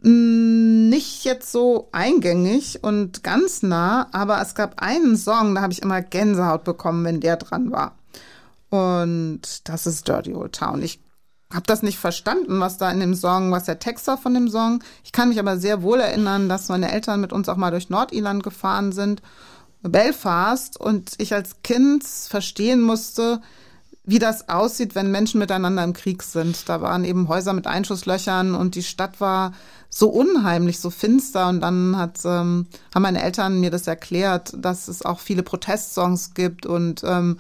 nicht jetzt so eingängig und ganz nah, aber es gab einen Song, da habe ich immer Gänsehaut bekommen, wenn der dran war. Und das ist Dirty Old Town. Ich habe das nicht verstanden, was da in dem Song, was der Text war von dem Song. Ich kann mich aber sehr wohl erinnern, dass meine Eltern mit uns auch mal durch Nordirland gefahren sind, Belfast, und ich als Kind verstehen musste, wie das aussieht, wenn Menschen miteinander im Krieg sind. Da waren eben Häuser mit Einschusslöchern und die Stadt war so unheimlich, so finster. Und dann hat, ähm, haben meine Eltern mir das erklärt, dass es auch viele Protestsongs gibt und ähm,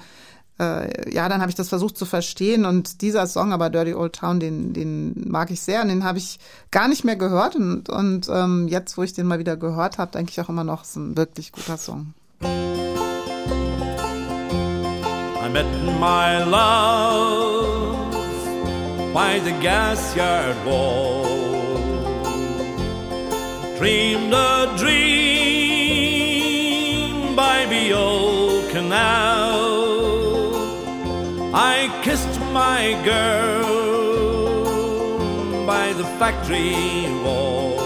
äh, ja, dann habe ich das versucht zu verstehen und dieser Song, aber Dirty Old Town, den, den mag ich sehr und den habe ich gar nicht mehr gehört und, und ähm, jetzt, wo ich den mal wieder gehört habe, denke ich auch immer noch, es ist ein wirklich guter Song. I met my love by the gas yard wall. Dreamed a dream by the old canal. I kissed my girl by the factory wall.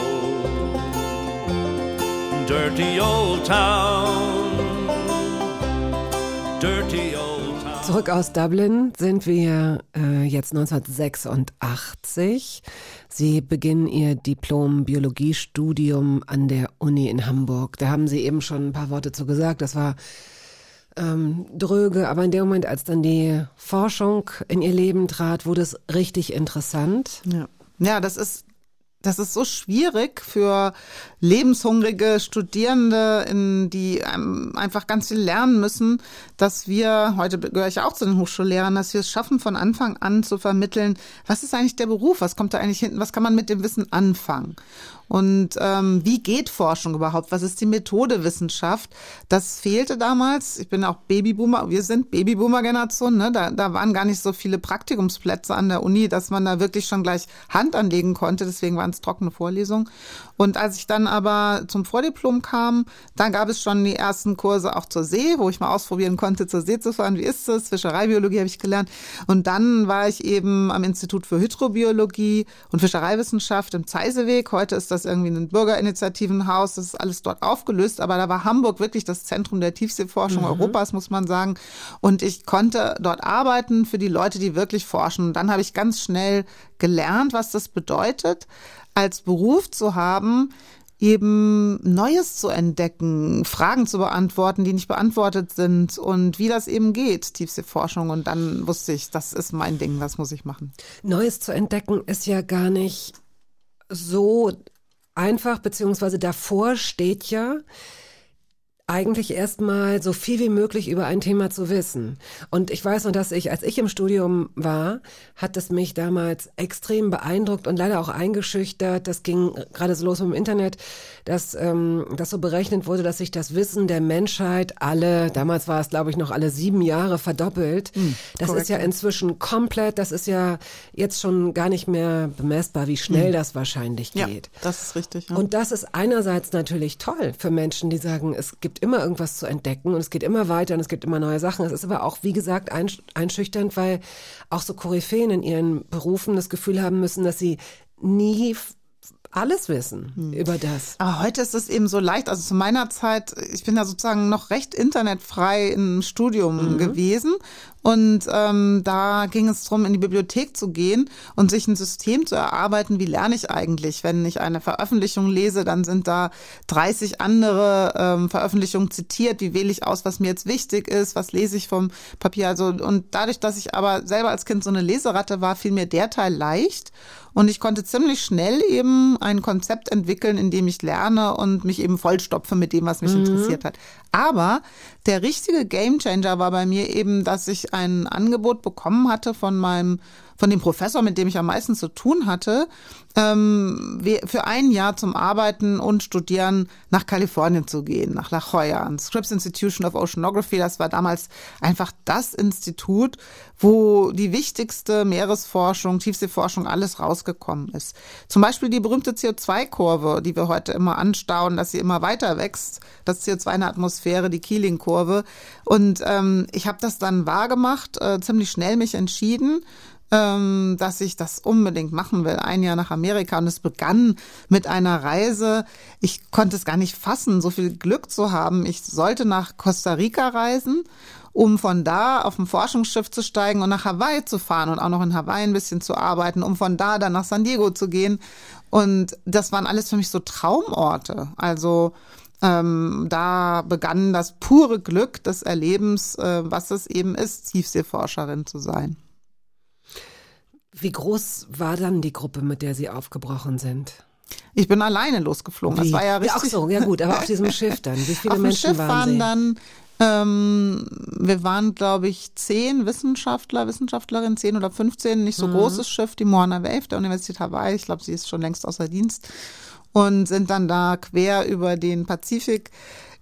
Dirty old town, dirty. Zurück aus Dublin sind wir äh, jetzt 1986. Sie beginnen ihr Diplom-Biologiestudium an der Uni in Hamburg. Da haben Sie eben schon ein paar Worte zu gesagt. Das war ähm, dröge, aber in dem Moment, als dann die Forschung in ihr Leben trat, wurde es richtig interessant. Ja, ja das ist das ist so schwierig für lebenshungrige Studierende, in, die ähm, einfach ganz viel lernen müssen, dass wir, heute gehöre ich auch zu den Hochschullehrern, dass wir es schaffen, von Anfang an zu vermitteln, was ist eigentlich der Beruf, was kommt da eigentlich hinten, was kann man mit dem Wissen anfangen. Und ähm, wie geht Forschung überhaupt? Was ist die Methode Wissenschaft? Das fehlte damals. Ich bin auch Babyboomer. Wir sind Babyboomer-Generation. Ne? Da, da waren gar nicht so viele Praktikumsplätze an der Uni, dass man da wirklich schon gleich Hand anlegen konnte. Deswegen waren ganz trockene Vorlesung. Und als ich dann aber zum Vordiplom kam, dann gab es schon die ersten Kurse auch zur See, wo ich mal ausprobieren konnte, zur See zu fahren. Wie ist das? Fischereibiologie habe ich gelernt. Und dann war ich eben am Institut für Hydrobiologie und Fischereiwissenschaft im Zeiseweg. Heute ist das irgendwie ein Bürgerinitiativenhaus. Das ist alles dort aufgelöst. Aber da war Hamburg wirklich das Zentrum der Tiefseeforschung Mhm. Europas, muss man sagen. Und ich konnte dort arbeiten für die Leute, die wirklich forschen. Und dann habe ich ganz schnell gelernt, was das bedeutet, als Beruf zu haben, eben Neues zu entdecken, Fragen zu beantworten, die nicht beantwortet sind und wie das eben geht, Tiefseeforschung. Und dann wusste ich, das ist mein Ding, das muss ich machen. Neues zu entdecken ist ja gar nicht so einfach, beziehungsweise davor steht ja, eigentlich erstmal so viel wie möglich über ein Thema zu wissen. Und ich weiß noch, dass ich, als ich im Studium war, hat es mich damals extrem beeindruckt und leider auch eingeschüchtert. Das ging gerade so los mit dem Internet, dass ähm, das so berechnet wurde, dass sich das Wissen der Menschheit alle, damals war es glaube ich noch alle sieben Jahre verdoppelt. das ist ja inzwischen komplett, das ist ja jetzt schon gar nicht mehr bemessbar, wie schnell das wahrscheinlich geht. das ist richtig. Ja. Und das ist einerseits natürlich toll für Menschen, die sagen, es gibt immer irgendwas zu entdecken und es geht immer weiter und es gibt immer neue Sachen. Es ist aber auch, wie gesagt, einsch- einschüchternd, weil auch so Koryphäen in ihren Berufen das Gefühl haben müssen, dass sie nie alles wissen über das. Aber heute ist es eben so leicht. Also zu meiner Zeit, ich bin ja sozusagen noch recht internetfrei im Studium gewesen. Und ähm, da ging es darum, in die Bibliothek zu gehen und sich ein System zu erarbeiten, wie lerne ich eigentlich. Wenn ich eine Veröffentlichung lese, dann sind da 30 andere ähm, Veröffentlichungen zitiert. Wie wähle ich aus, was mir jetzt wichtig ist? Was lese ich vom Papier? Also, und dadurch, dass ich aber selber als Kind so eine Leseratte war, fiel mir der Teil leicht. Und ich konnte ziemlich schnell eben ein Konzept entwickeln, in dem ich lerne und mich eben vollstopfe mit dem, was mich interessiert hat. Aber der richtige Gamechanger war bei mir eben, dass ich ein Angebot bekommen hatte von meinem von dem Professor, mit dem ich am meisten zu tun hatte, ähm, für ein Jahr zum Arbeiten und Studieren nach Kalifornien zu gehen, nach La Jolla, ans Scripps Institution of Oceanography. Das war damals einfach das Institut, wo die wichtigste Meeresforschung, Tiefseeforschung, alles rausgekommen ist. Zum Beispiel die berühmte CO2-Kurve, die wir heute immer anstauen, dass sie immer weiter wächst. Das CO2 in der Atmosphäre, die Keeling-Kurve. Und ähm, ich habe das dann wahrgemacht, äh, ziemlich schnell mich entschieden ähm, dass ich das unbedingt machen will. Ein Jahr nach Amerika und es begann mit einer Reise. Ich konnte es gar nicht fassen, so viel Glück zu haben. Ich sollte nach Costa Rica reisen, um von da auf ein Forschungsschiff zu steigen und nach Hawaii zu fahren und auch noch in Hawaii ein bisschen zu arbeiten, um von da dann nach San Diego zu gehen. Und das waren alles für mich so Traumorte. Also ähm, da begann das pure Glück des Erlebens, äh, was es eben ist, Tiefseeforscherin zu sein. Wie groß war dann die Gruppe, mit der Sie aufgebrochen sind? Ich bin alleine losgeflogen. Das Wie? war ja richtig. ach so, ja gut, aber auf diesem Schiff dann. Wie viele Auf dem Menschen Schiff waren, waren Sie? dann, ähm, wir waren, glaube ich, zehn Wissenschaftler, Wissenschaftlerinnen, zehn oder 15, nicht so Mhm. großes Schiff, die Moana Wave der Universität Hawaii. Ich glaube, sie ist schon längst außer Dienst. Und sind dann da quer über den Pazifik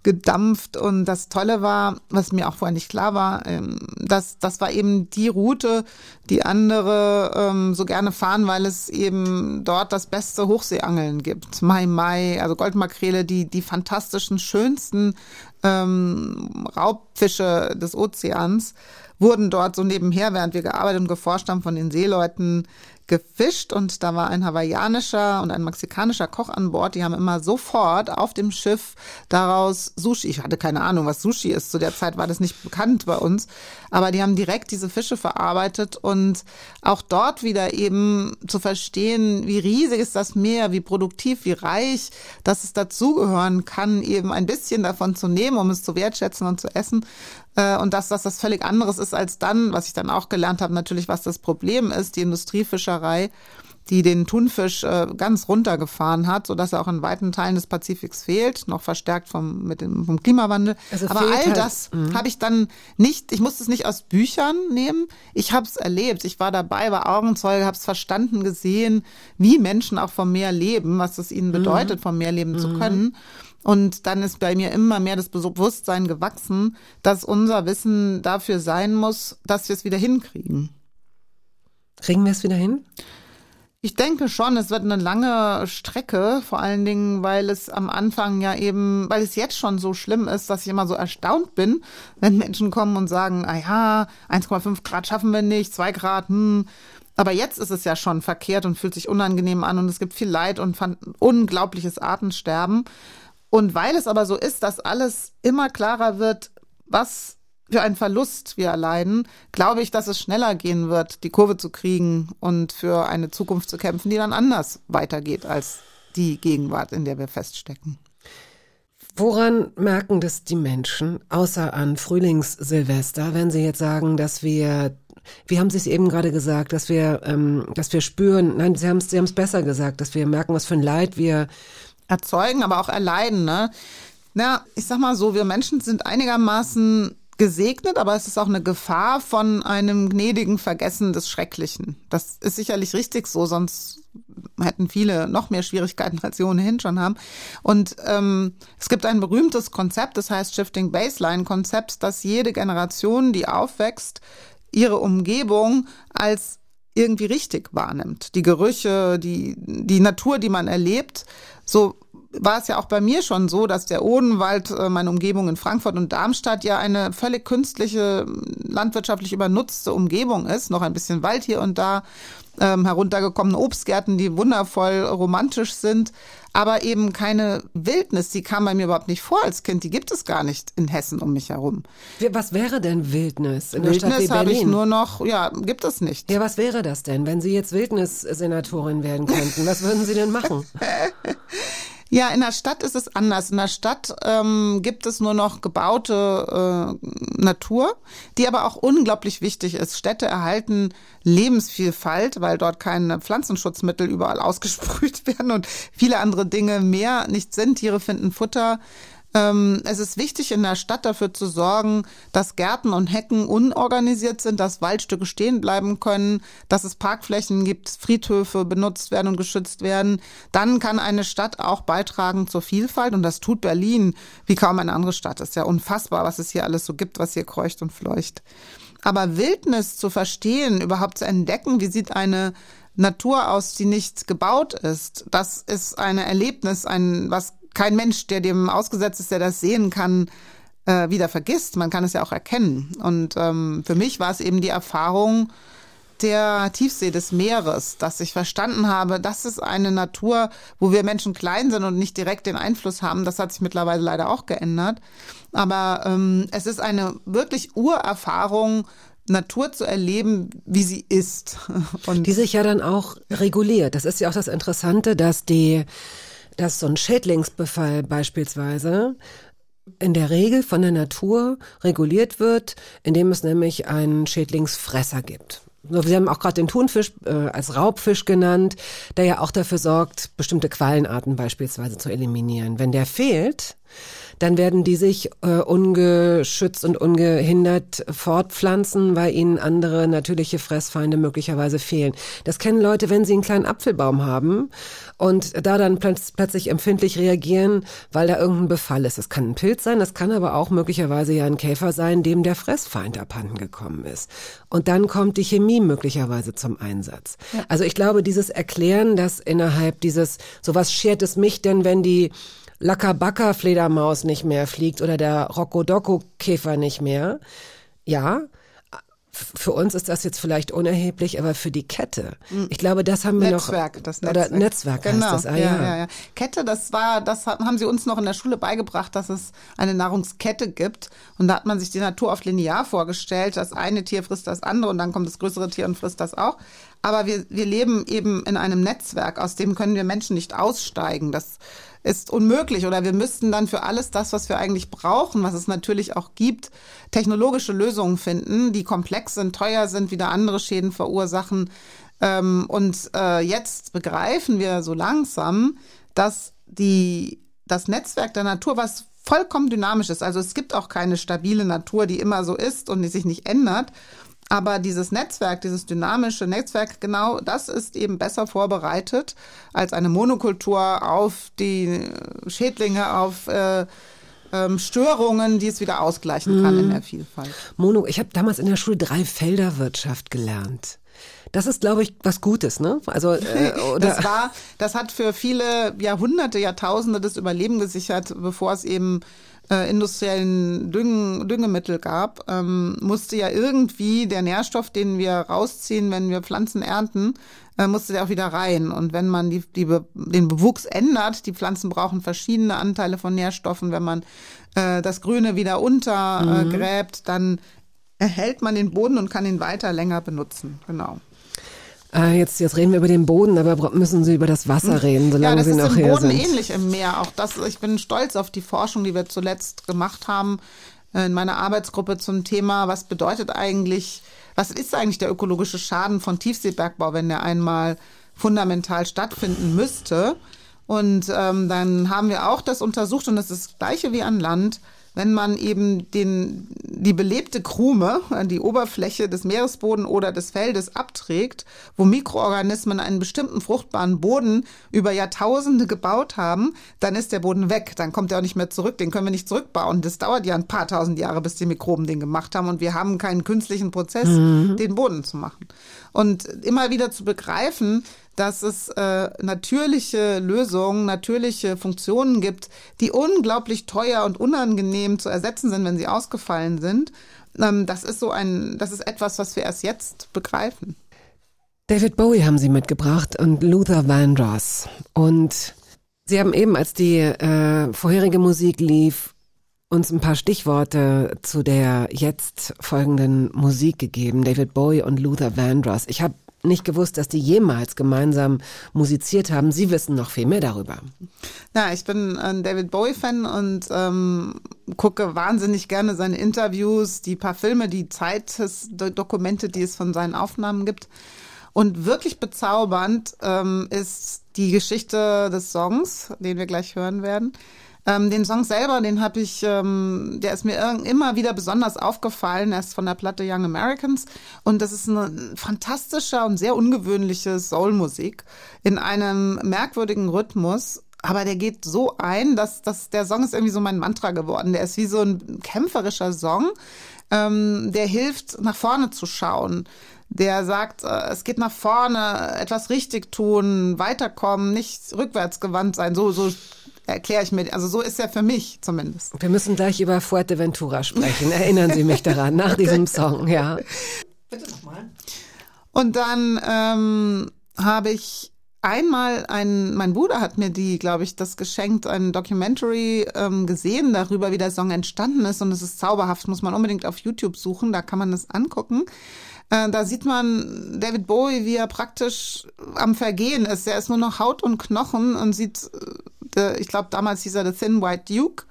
gedampft und das Tolle war, was mir auch vorher nicht klar war, ähm, dass das war eben die Route, die andere ähm, so gerne fahren, weil es eben dort das beste Hochseeangeln gibt. Mai Mai, also Goldmakrele, die die fantastischen, schönsten ähm, Raubfische des Ozeans wurden dort so nebenher, während wir gearbeitet und geforscht haben, von den Seeleuten gefischt und da war ein hawaiianischer und ein mexikanischer Koch an Bord. Die haben immer sofort auf dem Schiff daraus Sushi. Ich hatte keine Ahnung, was Sushi ist. Zu der Zeit war das nicht bekannt bei uns. Aber die haben direkt diese Fische verarbeitet und auch dort wieder eben zu verstehen, wie riesig ist das Meer, wie produktiv, wie reich, dass es dazugehören kann, eben ein bisschen davon zu nehmen, um es zu wertschätzen und zu essen. Äh, Und dass, dass das völlig anderes ist als dann, was ich dann auch gelernt habe, natürlich, was das Problem ist, die Industriefischerei, die den Thunfisch äh, ganz runtergefahren hat, sodass er auch in weiten Teilen des Pazifiks fehlt, noch verstärkt vom, mit dem, vom Klimawandel. Also Aber all halt- das habe ich dann nicht, ich musste es nicht aus Büchern nehmen, ich habe es erlebt. Ich war dabei, war Augenzeuge, habe es verstanden, gesehen, wie Menschen auch vom Meer leben, was es ihnen bedeutet, vom Meer leben zu können. Und dann ist bei mir immer mehr das Bewusstsein gewachsen, dass unser Wissen dafür sein muss, dass wir es wieder hinkriegen. Kriegen wir es wieder hin? Ich denke schon, es wird eine lange Strecke, vor allen Dingen, weil es am Anfang ja eben, weil es jetzt schon so schlimm ist, dass ich immer so erstaunt bin, wenn Menschen kommen und sagen, ah ja, 1,5 Grad schaffen wir nicht, 2 Grad, hm. Aber jetzt ist es ja schon verkehrt und fühlt sich unangenehm an und es gibt viel Leid und unglaubliches Artensterben. Und weil es aber so ist, dass alles immer klarer wird, was für einen Verlust wir erleiden, glaube ich, dass es schneller gehen wird, die Kurve zu kriegen und für eine Zukunft zu kämpfen, die dann anders weitergeht als die Gegenwart, in der wir feststecken. Woran merken das die Menschen, außer an Frühlingssilvester, wenn sie jetzt sagen, dass wir, wie haben Sie es eben gerade gesagt, dass wir, ähm, dass wir spüren, nein, Sie haben es Sie haben es besser gesagt, dass wir merken, was für ein Leid wir erzeugen, aber auch erleiden. Ne? Na, ich sag mal so, wir Menschen sind einigermaßen gesegnet, aber es ist auch eine Gefahr von einem gnädigen Vergessen des Schrecklichen. Das ist sicherlich richtig so, sonst hätten viele noch mehr Schwierigkeiten, als sie ohnehin schon haben. Und ähm, es gibt ein berühmtes Konzept, das heißt Shifting Baseline Konzept, dass jede Generation, die aufwächst, ihre Umgebung als irgendwie richtig wahrnimmt. Die Gerüche, die, die Natur, die man erlebt, so war es ja auch bei mir schon so, dass der Odenwald, äh, meine Umgebung in Frankfurt und Darmstadt, ja eine völlig künstliche, landwirtschaftlich übernutzte Umgebung ist. Noch ein bisschen Wald hier und da, ähm, heruntergekommene Obstgärten, die wundervoll romantisch sind, aber eben keine Wildnis. Die kam bei mir überhaupt nicht vor als Kind. Die gibt es gar nicht in Hessen um mich herum. Was wäre denn Wildnis in Wildnis der Stadt wie habe Berlin? ich nur noch, ja, gibt es nicht. ja, was wäre das denn, wenn Sie jetzt Wildnissenatorin werden könnten? Was würden Sie denn machen? Ja, in der Stadt ist es anders. In der Stadt ähm, gibt es nur noch gebaute äh, Natur, die aber auch unglaublich wichtig ist. Städte erhalten Lebensvielfalt, weil dort keine Pflanzenschutzmittel überall ausgesprüht werden und viele andere Dinge mehr nicht sind. Tiere finden Futter. Ähm, es ist wichtig, in der Stadt dafür zu sorgen, dass Gärten und Hecken unorganisiert sind, dass Waldstücke stehen bleiben können, dass es Parkflächen gibt, Friedhöfe benutzt werden und geschützt werden. Dann kann eine Stadt auch beitragen zur Vielfalt und das tut Berlin wie kaum eine andere Stadt. Ist ja unfassbar, was es hier alles so gibt, was hier kreucht und fleucht. Aber Wildnis zu verstehen, überhaupt zu entdecken, wie sieht eine Natur aus, die nicht gebaut ist, das ist ein Erlebnis, ein, was kein Mensch, der dem ausgesetzt ist, der das sehen kann, äh, wieder vergisst. Man kann es ja auch erkennen. Und ähm, für mich war es eben die Erfahrung der Tiefsee des Meeres, dass ich verstanden habe, das ist eine Natur, wo wir Menschen klein sind und nicht direkt den Einfluss haben. Das hat sich mittlerweile leider auch geändert. Aber ähm, es ist eine wirklich Urerfahrung, Natur zu erleben, wie sie ist. Und Die sich ja dann auch reguliert. Das ist ja auch das Interessante, dass die, dass so ein Schädlingsbefall beispielsweise in der Regel von der Natur reguliert wird, indem es nämlich einen Schädlingsfresser gibt. Sie haben auch gerade den Thunfisch äh, als Raubfisch genannt, der ja auch dafür sorgt, bestimmte Quallenarten beispielsweise zu eliminieren. Wenn der fehlt, dann werden die sich äh, ungeschützt und ungehindert fortpflanzen, weil ihnen andere natürliche Fressfeinde möglicherweise fehlen. Das kennen Leute, wenn sie einen kleinen Apfelbaum haben und da dann plötz plötzlich empfindlich reagieren, weil da irgendein Befall ist. Das kann ein Pilz sein, das kann aber auch möglicherweise ja ein Käfer sein, dem der Fressfeind abhanden gekommen ist. Und dann kommt die Chemie möglicherweise zum Einsatz. Also ich glaube, dieses Erklären, dass innerhalb dieses, sowas schert es mich denn, wenn die Lackerbacca-Fledermaus nicht mehr fliegt oder der Rockodocco-Käfer nicht mehr. Ja, für uns ist das jetzt vielleicht unerheblich, aber für die Kette, ich glaube, das haben wir Netzwerk, noch. das Oder Netzwerk. Netzwerk genau. heißt das. Ah, ja, ja. ja, ja. Kette, das war, das haben sie uns noch in der Schule beigebracht, dass es eine Nahrungskette gibt. Und da hat man sich die Natur oft linear vorgestellt. Das eine Tier frisst das andere und dann kommt das größere Tier und frisst das auch. Aber wir, wir leben eben in einem Netzwerk, aus dem können wir Menschen nicht aussteigen. Das ist unmöglich oder wir müssten dann für alles das, was wir eigentlich brauchen, was es natürlich auch gibt, technologische Lösungen finden, die komplex sind, teuer sind, wieder andere Schäden verursachen. Ähm, und äh, jetzt begreifen wir so langsam, dass die, das Netzwerk der Natur, was vollkommen dynamisch ist, also es gibt auch keine stabile Natur, die immer so ist und die sich nicht ändert. Aber dieses Netzwerk, dieses dynamische Netzwerk, genau das ist eben besser vorbereitet als eine Monokultur auf die Schädlinge, auf äh, ähm, Störungen, die es wieder ausgleichen kann in der Vielfalt. Mono, ich habe damals in der Schule Dreifelderwirtschaft gelernt. Das ist, glaube ich, was Gutes, ne? Also äh, oder das war, das hat für viele Jahrhunderte, Jahrtausende das Überleben gesichert, bevor es eben äh, industriellen Düngen, Düngemittel gab, ähm, musste ja irgendwie der Nährstoff, den wir rausziehen, wenn wir Pflanzen ernten, äh, musste der auch wieder rein. Und wenn man die, die, den Bewuchs ändert, die Pflanzen brauchen verschiedene Anteile von Nährstoffen, wenn man äh, das Grüne wieder untergräbt, mhm. dann erhält man den Boden und kann ihn weiter länger benutzen. Genau. Äh, jetzt, jetzt reden wir über den Boden, aber müssen Sie über das Wasser hm. reden, solange ja, Sie noch hier sind. Ja, das ist im Boden ähnlich im Meer. Auch das, ich bin stolz auf die Forschung, die wir zuletzt gemacht haben äh, in meiner Arbeitsgruppe zum Thema, was bedeutet eigentlich, was ist eigentlich der ökologische Schaden von Tiefseebergbau, wenn der einmal fundamental stattfinden müsste? Und ähm, dann haben wir auch das untersucht und das ist das gleiche wie an Land wenn man eben den, die belebte Krume, die Oberfläche des Meeresbodens oder des Feldes abträgt, wo Mikroorganismen einen bestimmten fruchtbaren Boden über Jahrtausende gebaut haben, dann ist der Boden weg. Dann kommt er auch nicht mehr zurück. Den können wir nicht zurückbauen. Das dauert ja ein paar tausend Jahre, bis die Mikroben den gemacht haben. Und wir haben keinen künstlichen Prozess, mhm. den Boden zu machen. Und immer wieder zu begreifen, dass es äh, natürliche Lösungen, natürliche Funktionen gibt, die unglaublich teuer und unangenehm zu ersetzen sind, wenn sie ausgefallen sind. Ähm, das ist so ein, das ist etwas, was wir erst jetzt begreifen. David Bowie haben Sie mitgebracht und Luther Vandross. Und Sie haben eben, als die äh, vorherige Musik lief, uns ein paar Stichworte zu der jetzt folgenden Musik gegeben. David Bowie und Luther Vandross. Ich habe nicht gewusst, dass die jemals gemeinsam musiziert haben. Sie wissen noch viel mehr darüber. Ja, ich bin ein David Bowie-Fan und ähm, gucke wahnsinnig gerne seine Interviews, die paar Filme, die Zeitdokumente, die es von seinen Aufnahmen gibt. Und wirklich bezaubernd ähm, ist die Geschichte des Songs, den wir gleich hören werden. Ähm, den Song selber, den habe ich, ähm, der ist mir immer wieder besonders aufgefallen. Er ist von der Platte Young Americans und das ist eine fantastische und sehr ungewöhnliche Soulmusik in einem merkwürdigen Rhythmus. Aber der geht so ein, dass, dass der Song ist irgendwie so mein Mantra geworden. Der ist wie so ein kämpferischer Song, ähm, der hilft, nach vorne zu schauen der sagt, äh, es geht nach vorne, etwas richtig tun, weiterkommen, nicht rückwärts gewandt sein. So, so erkläre ich mir, also so ist er für mich zumindest. Wir müssen gleich über Fuerteventura sprechen. Erinnern Sie mich daran, nach diesem Song, ja. Bitte nochmal. Und dann ähm, habe ich einmal ein, mein Bruder hat mir die, glaube ich, das geschenkt, ein Documentary ähm, gesehen darüber, wie der Song entstanden ist und es ist zauberhaft, muss man unbedingt auf YouTube suchen, da kann man das angucken. Äh, da sieht man David Bowie, wie er praktisch am Vergehen ist. Er ist nur noch Haut und Knochen und sieht, äh, ich glaube, damals hieß er The Thin White Duke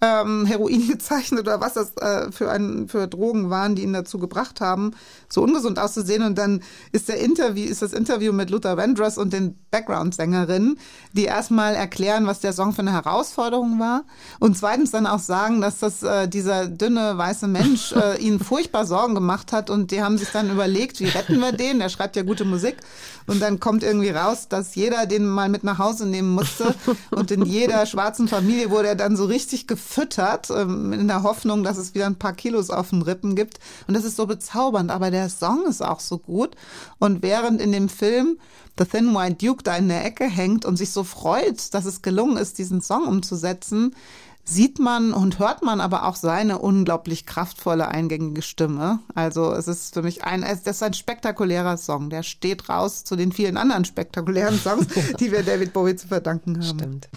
ähm, Heroin gezeichnet oder was das äh, für, ein, für Drogen waren, die ihn dazu gebracht haben, so ungesund auszusehen. Und dann ist der Interview, ist das Interview mit Luther Vandross und den Background-Sängerinnen, die erstmal erklären, was der Song für eine Herausforderung war. Und zweitens dann auch sagen, dass das äh, dieser dünne weiße Mensch äh, ihnen furchtbar Sorgen gemacht hat. Und die haben sich dann überlegt, wie retten wir den? Der schreibt ja gute Musik. Und dann kommt irgendwie raus, dass jeder den mal mit nach Hause nehmen musste. Und in jeder schwarzen Familie wurde er dann so richtig gefüttert, ähm, in der Hoffnung, dass es wieder ein paar Kilos auf den Rippen gibt. Und das ist so bezaubernd. Aber der Song ist auch so gut. Und während in dem Film The Thin White Duke da in der Ecke hängt und sich so freut, dass es gelungen ist, diesen Song umzusetzen, sieht man und hört man aber auch seine unglaublich kraftvolle, eingängige Stimme. Also es ist für mich ein, das ist ein spektakulärer Song. Der steht raus zu den vielen anderen spektakulären Songs, die wir David Bowie zu verdanken haben. Stimmt.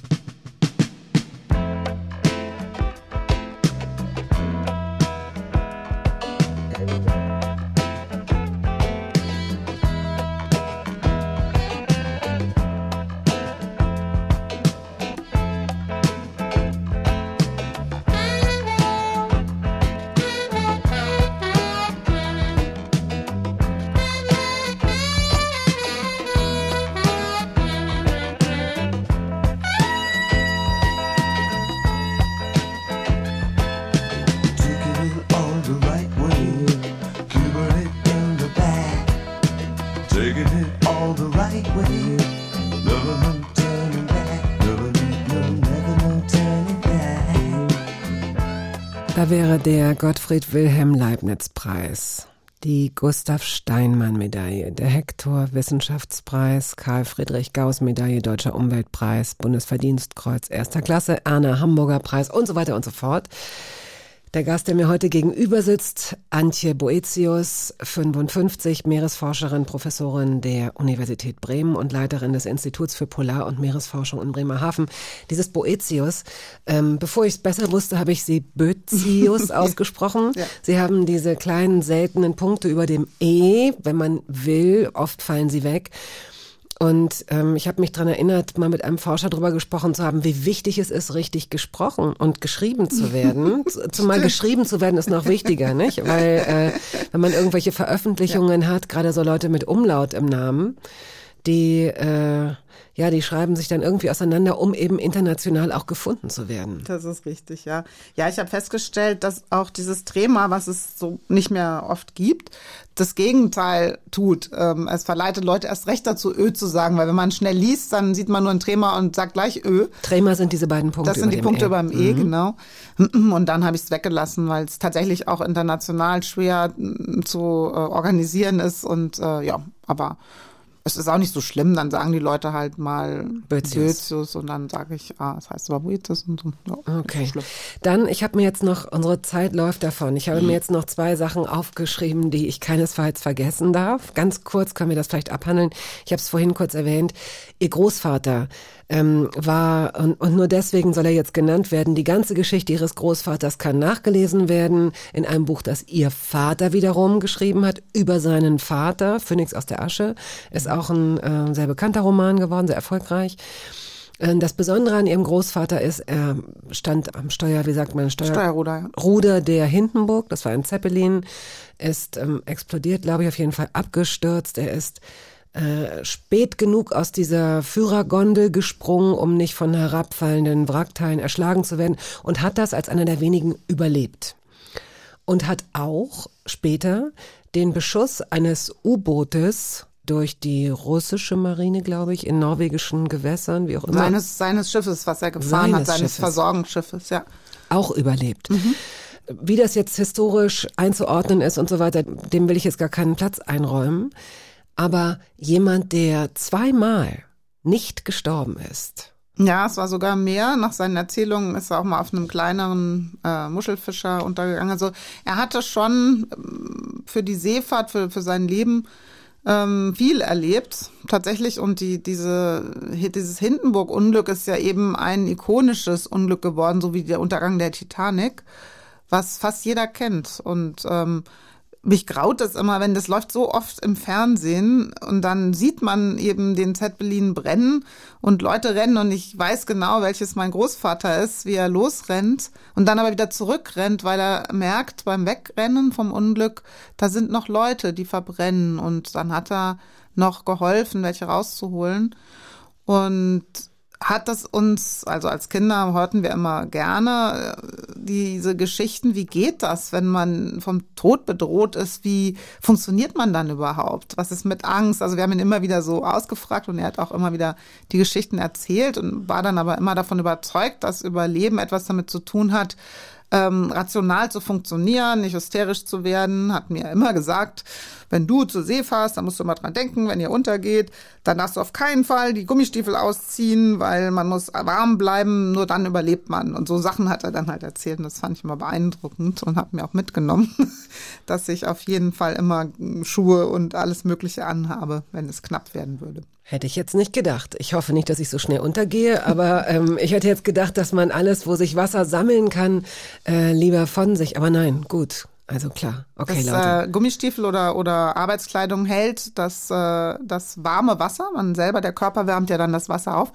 Wäre der Gottfried Wilhelm Leibniz Preis. Die Gustav Steinmann Medaille, der Hector Wissenschaftspreis, Karl Friedrich Gauss Medaille, Deutscher Umweltpreis, Bundesverdienstkreuz erster Klasse, Erna Hamburger Preis und so weiter und so fort. Der Gast, der mir heute gegenüber sitzt, Antje Boetius, 55, Meeresforscherin, Professorin der Universität Bremen und Leiterin des Instituts für Polar- und Meeresforschung in Bremerhaven. Dieses Boetius, ähm, bevor ich es besser wusste, habe ich sie Bötius ausgesprochen. Ja. Sie haben diese kleinen seltenen Punkte über dem E, wenn man will, oft fallen sie weg. Und ähm, ich habe mich dran erinnert, mal mit einem Forscher darüber gesprochen zu haben, wie wichtig es ist, richtig gesprochen und geschrieben zu werden. Zumal geschrieben zu werden ist noch wichtiger, nicht? Weil äh, wenn man irgendwelche Veröffentlichungen ja. hat, gerade so Leute mit Umlaut im Namen, die äh, ja, die schreiben sich dann irgendwie auseinander, um eben international auch gefunden zu werden. Das ist richtig, ja. Ja, ich habe festgestellt, dass auch dieses Trema, was es so nicht mehr oft gibt, das Gegenteil tut. Ähm, es verleitet Leute erst recht dazu, Ö zu sagen, weil wenn man schnell liest, dann sieht man nur ein Trema und sagt gleich Ö. Trema sind diese beiden Punkte. Das sind die Punkte e. über dem E, mhm. genau. Und dann habe ich es weggelassen, weil es tatsächlich auch international schwer mm, zu äh, organisieren ist und äh, ja, aber es ist auch nicht so schlimm, dann sagen die Leute halt mal Boetius und dann sage ich, ah, es heißt aber Boetius und so. Ja, okay. Dann, ich habe mir jetzt noch, unsere Zeit läuft davon. Ich habe mhm. mir jetzt noch zwei Sachen aufgeschrieben, die ich keinesfalls vergessen darf. Ganz kurz können wir das vielleicht abhandeln. Ich habe es vorhin kurz erwähnt. Ihr Großvater ähm, war, und, und nur deswegen soll er jetzt genannt werden, die ganze Geschichte ihres Großvaters kann nachgelesen werden in einem Buch, das ihr Vater wiederum geschrieben hat, über seinen Vater, Phoenix aus der Asche. Ist auch ein äh, sehr bekannter Roman geworden, sehr erfolgreich. Äh, das Besondere an ihrem Großvater ist, er stand am Steuer, wie sagt man, Steuer, Steuerruder, ja. Ruder der Hindenburg, das war ein Zeppelin, ist ähm, explodiert, glaube ich, auf jeden Fall abgestürzt. Er ist äh, spät genug aus dieser Führergondel gesprungen, um nicht von herabfallenden Wrackteilen erschlagen zu werden und hat das als einer der wenigen überlebt. Und hat auch später den Beschuss eines U-Bootes durch die russische Marine, glaube ich, in norwegischen Gewässern, wie auch immer. Seines, seines Schiffes, was er gefahren seines hat, seines Schiffes. Versorgungsschiffes, ja. Auch überlebt. Mhm. Wie das jetzt historisch einzuordnen ist und so weiter, dem will ich jetzt gar keinen Platz einräumen aber jemand, der zweimal nicht gestorben ist. Ja, es war sogar mehr. Nach seinen Erzählungen ist er auch mal auf einem kleineren äh, Muschelfischer untergegangen. Also er hatte schon ähm, für die Seefahrt, für, für sein Leben ähm, viel erlebt, tatsächlich. Und die, diese, dieses Hindenburg-Unglück ist ja eben ein ikonisches Unglück geworden, so wie der Untergang der Titanic, was fast jeder kennt. Und ähm, mich graut es immer, wenn das läuft so oft im Fernsehen und dann sieht man eben den Zeppelin brennen und Leute rennen und ich weiß genau, welches mein Großvater ist, wie er losrennt und dann aber wieder zurückrennt, weil er merkt beim Wegrennen vom Unglück, da sind noch Leute, die verbrennen und dann hat er noch geholfen, welche rauszuholen. Und hat das uns, also als Kinder hörten wir immer gerne äh, diese Geschichten, wie geht das, wenn man vom Tod bedroht ist, wie funktioniert man dann überhaupt? Was ist mit Angst? Also wir haben ihn immer wieder so ausgefragt und er hat auch immer wieder die Geschichten erzählt und war dann aber immer davon überzeugt, dass Überleben etwas damit zu tun hat, ähm, rational zu funktionieren, nicht hysterisch zu werden, hat mir immer gesagt, wenn du zur See fährst, dann musst du immer dran denken, wenn ihr untergeht, dann darfst du auf keinen Fall die Gummistiefel ausziehen, weil man muss warm bleiben, nur dann überlebt man. Und so Sachen hat er dann halt erzählt und das fand ich immer beeindruckend und habe mir auch mitgenommen, dass ich auf jeden Fall immer Schuhe und alles Mögliche anhabe, wenn es knapp werden würde. Hätte ich jetzt nicht gedacht. Ich hoffe nicht, dass ich so schnell untergehe, aber ähm, ich hätte jetzt gedacht, dass man alles, wo sich Wasser sammeln kann, äh, lieber von sich. Aber nein, gut. Also klar, okay, das, Leute. Äh, Gummistiefel oder, oder Arbeitskleidung hält das, äh, das warme Wasser. Man selber, der Körper wärmt ja dann das Wasser auf.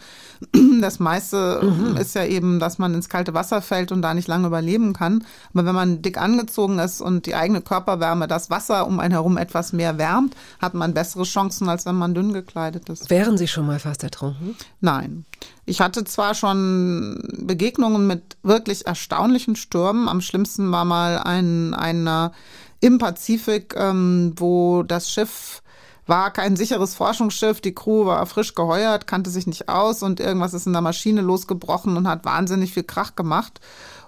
Das meiste mhm. ist ja eben, dass man ins kalte Wasser fällt und da nicht lange überleben kann. Aber wenn man dick angezogen ist und die eigene Körperwärme das Wasser um einen herum etwas mehr wärmt, hat man bessere Chancen, als wenn man dünn gekleidet ist. Wären Sie schon mal fast ertrunken? Nein. Ich hatte zwar schon Begegnungen mit wirklich erstaunlichen Stürmen. Am schlimmsten war mal ein, einer im Pazifik, ähm, wo das Schiff war kein sicheres Forschungsschiff, die Crew war frisch geheuert, kannte sich nicht aus und irgendwas ist in der Maschine losgebrochen und hat wahnsinnig viel Krach gemacht.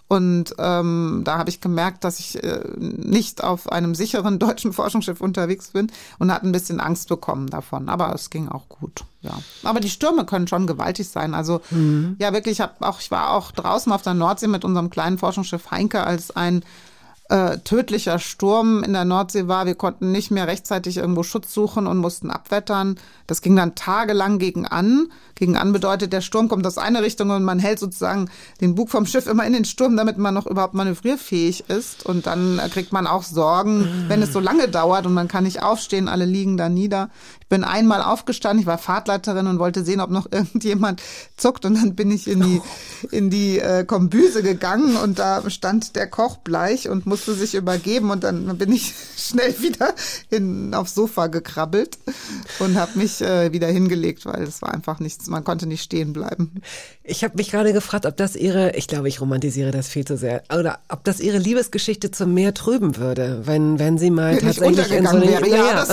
Und ähm, da habe ich gemerkt, dass ich äh, nicht auf einem sicheren deutschen Forschungsschiff unterwegs bin und hatte ein bisschen Angst bekommen davon. Aber es ging auch gut. Ja, aber die Stürme können schon gewaltig sein. Also ja, wirklich. Ich habe auch, ich war auch draußen auf der Nordsee mit unserem kleinen Forschungsschiff Heinke, als ein äh, tödlicher Sturm in der Nordsee war. Wir konnten nicht mehr rechtzeitig irgendwo Schutz suchen und mussten abwettern. Das ging dann tagelang gegen an. Gegen an bedeutet, der Sturm kommt aus einer Richtung und man hält sozusagen den Bug vom Schiff immer in den Sturm, damit man noch überhaupt manövrierfähig ist. Und dann äh, kriegt man auch Sorgen, wenn es so lange dauert und man kann nicht aufstehen, alle liegen da nieder. Ich bin einmal aufgestanden, ich war Fahrtleiterin und wollte sehen, ob noch irgendjemand zuckt. Und dann bin ich in die, in die äh, Kombüse gegangen und da stand der Koch bleich und musste sich übergeben. Und dann bin ich schnell wieder in, aufs Sofa gekrabbelt und habe mich äh, wieder hingelegt, weil es war einfach nichts, man konnte nicht stehen bleiben. Ich habe mich gerade gefragt, ob das ihre, ich glaube, ich romantisiere das viel zu sehr, oder ob das ihre Liebesgeschichte zum Meer trüben würde, wenn, wenn sie mal Wenn ich tatsächlich in so eine, wäre, ja, ja.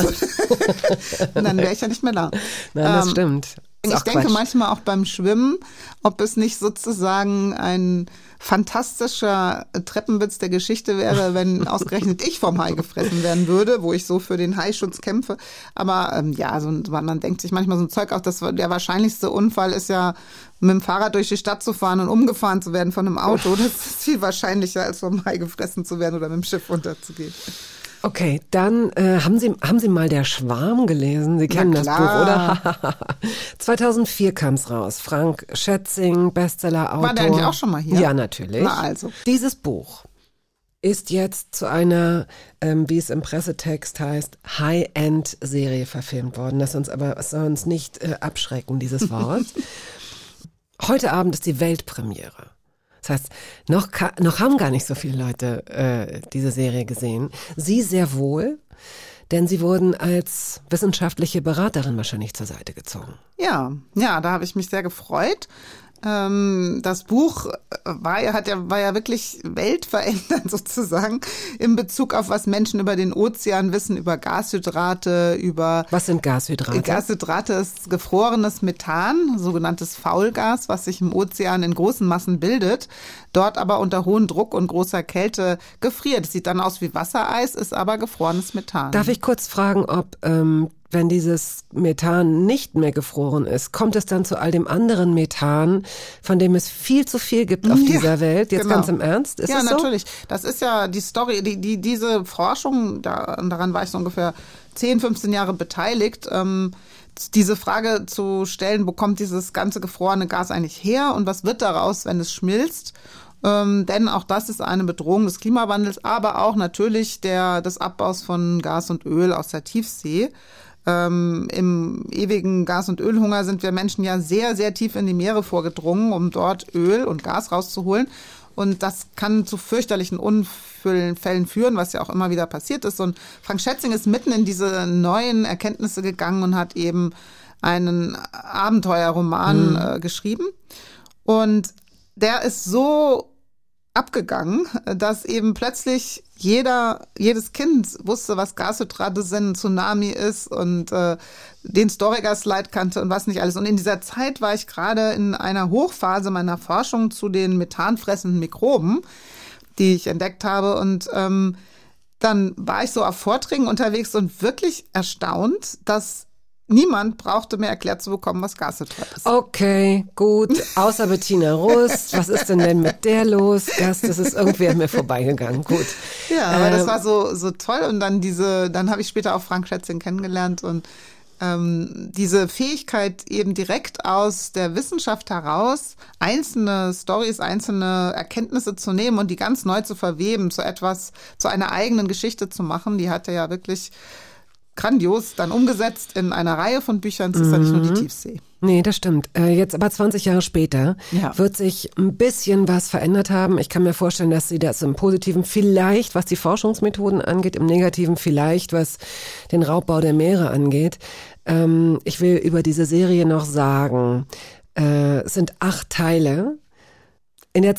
dann wäre ich ja nicht mehr da. Nein, das Ähm, stimmt. Ist Ich denke Quatsch. manchmal auch beim Schwimmen, ob es nicht sozusagen ein fantastischer Treppenwitz der Geschichte wäre, wenn ausgerechnet ich vom Hai gefressen werden würde, wo ich so für den Haischutz kämpfe. Aber ähm, ja, so, man man denkt sich manchmal so ein Zeug auch, dass der wahrscheinlichste Unfall ist ja, mit dem Fahrrad durch die Stadt zu fahren und umgefahren zu werden von einem Auto. Das ist viel wahrscheinlicher, als vom Hai gefressen zu werden oder mit dem Schiff unterzugehen. Okay, dann äh, haben Sie haben Sie mal der Schwarm gelesen? Sie kennen das. Buch, oder? 2004 kam's raus. Frank Schätzing, Bestsellerautor. War der eigentlich auch schon mal hier? Ja, natürlich. Na also. Dieses Buch ist jetzt zu einer, ähm, wie es im Pressetext heißt, High-End-Serie verfilmt worden. Das uns aber es soll uns nicht äh, abschrecken, dieses Wort. Heute Abend ist die Weltpremiere. Das heißt, noch, noch haben gar nicht so viele Leute äh, diese Serie gesehen. Sie sehr wohl, denn sie wurden als wissenschaftliche Beraterin wahrscheinlich zur Seite gezogen. Ja, ja, da habe ich mich sehr gefreut. Ähm, das Buch war ja, hat ja, war ja wirklich weltverändernd sozusagen in Bezug auf was Menschen über den Ozean wissen, über Gashydrate, über Was sind Gashydrate? Gashydrate ist gefrorenes Methan, sogenanntes Faulgas, was sich im Ozean in großen Massen bildet, dort aber unter hohem Druck und großer Kälte gefriert. Es sieht dann aus wie Wassereis, ist aber gefrorenes Methan. Darf ich kurz fragen, ob, ähm, wenn dieses Methan nicht mehr gefroren ist, kommt es dann zu all dem anderen Methan, von dem es viel zu viel gibt auf Ja, dieser Welt? Jetzt genau. ganz im Ernst? Ist ja, es so? natürlich. Das ist ja die Story, die, die, diese Forschung, da, daran war ich so ungefähr 10, 15 Jahre beteiligt, ähm, diese Frage zu stellen, wo kommt dieses ganze gefrorene Gas eigentlich her und was wird daraus, wenn es schmilzt? Ähm, denn auch das ist eine Bedrohung des Klimawandels, aber auch natürlich der, des Abbaus von Gas und Öl aus der Tiefsee. Ähm, Im ewigen Gas- und Ölhunger sind wir Menschen ja sehr, sehr tief in die Meere vorgedrungen, um dort Öl und Gas rauszuholen. Und das kann zu fürchterlichen Unfällen führen, was ja auch immer wieder passiert ist. Und Frank Schätzing ist mitten in diese neuen Erkenntnisse gegangen und hat eben einen Abenteuerroman äh, geschrieben. Und der ist so abgegangen, dass eben plötzlich jeder, jedes Kind wusste, was Gashydrate sind, Tsunami ist und äh, den Storygas-Slide kannte und was nicht alles. Und in dieser Zeit war ich gerade in einer Hochphase meiner Forschung zu den methanfressenden Mikroben, die ich entdeckt habe. Und ähm, dann war ich so auf Vorträgen unterwegs und wirklich erstaunt, dass niemand brauchte mir erklärt zu bekommen, was Gashydrat ist. Okay, gut. Außer Bettina Rust. Was ist denn denn mit der los? Gast, das ist irgendwie an mir vorbeigegangen. Gut. Ja, aber das Ähm, war so, so toll. Und dann diese, dann habe ich später auch Frank Schätzing kennengelernt und ähm, diese Fähigkeit eben direkt aus der Wissenschaft heraus einzelne Stories, einzelne Erkenntnisse zu nehmen und die ganz neu zu verweben, zu etwas, zu einer eigenen Geschichte zu machen, die hat er ja wirklich grandios dann umgesetzt in einer Reihe von Büchern. Es ist ja nicht nur die Tiefsee. Nee, das stimmt. Äh, jetzt aber 20 Jahre später Ja. wird sich ein bisschen was verändert haben. Ich kann mir vorstellen, dass Sie das im Positiven vielleicht, was die Forschungsmethoden angeht, im Negativen vielleicht, was den Raubbau der Meere angeht. Ähm, ich will über diese Serie noch sagen, äh, es sind acht Teile. In der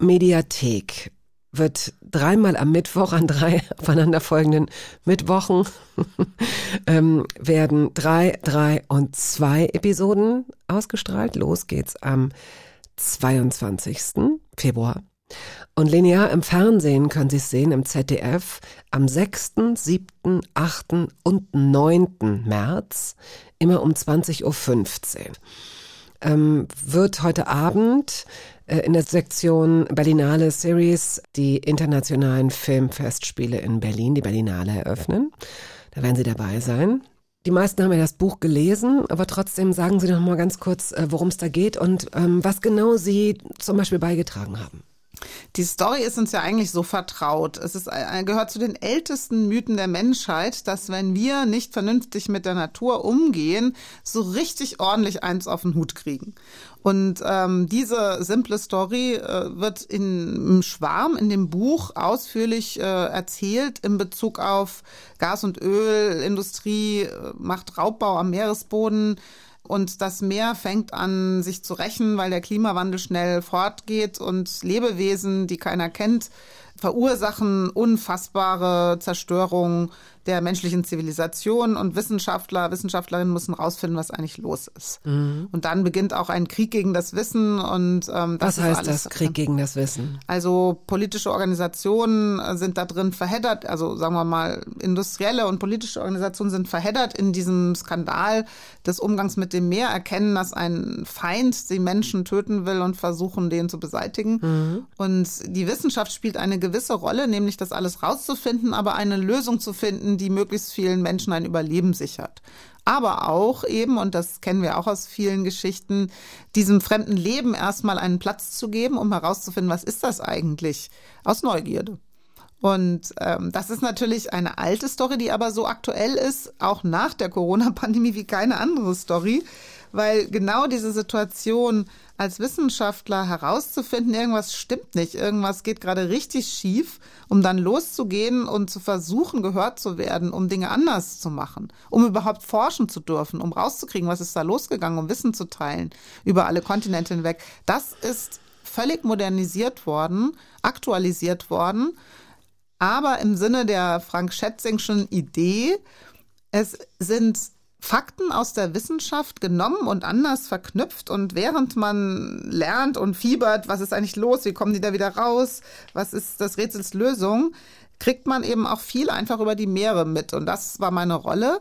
ZDF-Mediathek wird dreimal am Mittwoch an drei aufeinanderfolgenden Mittwochen ähm, werden drei, drei und zwei Episoden ausgestrahlt. Los geht's am 22. Februar. Und linear im Fernsehen können Sie es sehen im ZDF am 6., 7., 8. und 9. März, immer um 20.15 Uhr. Ähm, wird heute Abend in der Sektion Berlinale Series die internationalen Filmfestspiele in Berlin, die Berlinale, eröffnen. Da werden Sie dabei sein. Die meisten haben ja das Buch gelesen, aber trotzdem sagen Sie doch mal ganz kurz, äh, worum es da geht und ähm, was genau Sie zum Beispiel beigetragen haben. Die Story ist uns ja eigentlich so vertraut. Es ist, äh, gehört zu den ältesten Mythen der Menschheit, dass wenn wir nicht vernünftig mit der Natur umgehen, so richtig ordentlich eins auf den Hut kriegen. Und ähm, diese simple Story äh, wird in, im Schwarm in dem Buch ausführlich äh, erzählt in Bezug auf Gas- und Ölindustrie, äh, macht Raubbau am Meeresboden, und das Meer fängt an, sich zu rächen, weil der Klimawandel schnell fortgeht und Lebewesen, die keiner kennt, verursachen unfassbare Zerstörung der menschlichen Zivilisation und Wissenschaftler, Wissenschaftlerinnen müssen rausfinden, was eigentlich los ist. Mhm. Und dann beginnt auch ein Krieg gegen das Wissen und ähm, das Was heißt das Krieg gegen das Wissen? Also politische Organisationen sind da drin verheddert, also sagen wir mal industrielle und politische Organisationen sind verheddert in diesem Skandal des Umgangs mit dem Meer, erkennen, dass ein Feind die Menschen töten will und versuchen, den zu beseitigen. Mhm. Und die Wissenschaft spielt eine gewisse Rolle, nämlich das alles rauszufinden, aber eine Lösung zu finden, die möglichst vielen Menschen ein Überleben sichert. Aber auch eben, und das kennen wir auch aus vielen Geschichten, diesem fremden Leben erstmal einen Platz zu geben, um herauszufinden, was ist das eigentlich? Aus Neugierde. Und ähm, das ist natürlich eine alte Story, die aber so aktuell ist, auch nach der Corona-Pandemie wie keine andere Story, weil genau diese Situation als Wissenschaftler herauszufinden, irgendwas stimmt nicht, irgendwas geht gerade richtig schief, um dann loszugehen und zu versuchen, gehört zu werden, um Dinge anders zu machen, um überhaupt forschen zu dürfen, um rauszukriegen, was ist da losgegangen, um Wissen zu teilen über alle Kontinente hinweg. Das ist völlig modernisiert worden, aktualisiert worden, aber im Sinne der Frank Schätzingschen Idee, es sind Fakten aus der Wissenschaft genommen und anders verknüpft und während man lernt und fiebert, was ist eigentlich los, wie kommen die da wieder raus, was ist das Rätsels Lösung, kriegt man eben auch viel einfach über die Meere mit und das war meine Rolle.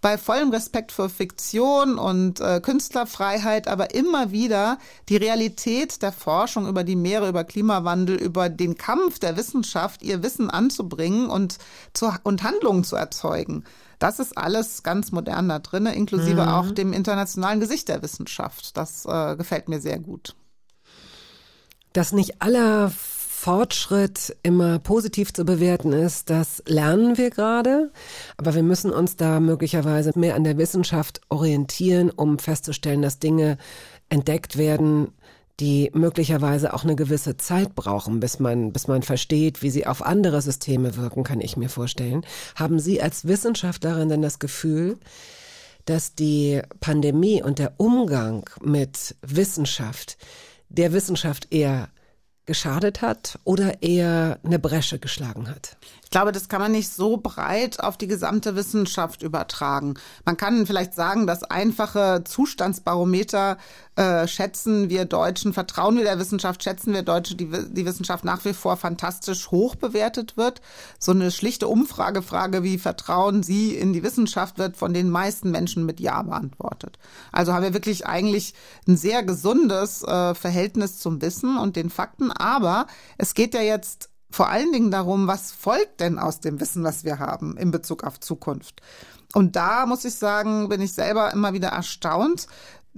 Bei vollem Respekt für Fiktion und äh, Künstlerfreiheit, aber immer wieder die Realität der Forschung über die Meere, über Klimawandel, über den Kampf der Wissenschaft, ihr Wissen anzubringen und, zu, und Handlungen zu erzeugen. Das ist alles ganz modern da drin, inklusive mhm. auch dem internationalen Gesicht der Wissenschaft. Das äh, gefällt mir sehr gut. Dass nicht aller Fortschritt immer positiv zu bewerten ist, das lernen wir gerade. Aber wir müssen uns da möglicherweise mehr an der Wissenschaft orientieren, um festzustellen, dass Dinge entdeckt werden, die möglicherweise auch eine gewisse Zeit brauchen, bis man, bis man versteht, wie sie auf andere Systeme wirken, kann ich mir vorstellen. Haben Sie als Wissenschaftlerin denn das Gefühl, dass die Pandemie und der Umgang mit Wissenschaft der Wissenschaft eher geschadet hat oder eher eine Bresche geschlagen hat? Ich glaube, das kann man nicht so breit auf die gesamte Wissenschaft übertragen. Man kann vielleicht sagen, das einfache Zustandsbarometer äh, schätzen wir Deutschen, vertrauen wir der Wissenschaft, schätzen wir Deutsche die, die Wissenschaft nach wie vor fantastisch hoch bewertet wird. So eine schlichte Umfragefrage wie Vertrauen Sie in die Wissenschaft wird von den meisten Menschen mit Ja beantwortet. Also haben wir wirklich eigentlich ein sehr gesundes äh, Verhältnis zum Wissen und den Fakten. Aber es geht ja jetzt vor allen Dingen darum, was folgt denn aus dem Wissen, was wir haben in Bezug auf Zukunft. Und da muss ich sagen, bin ich selber immer wieder erstaunt,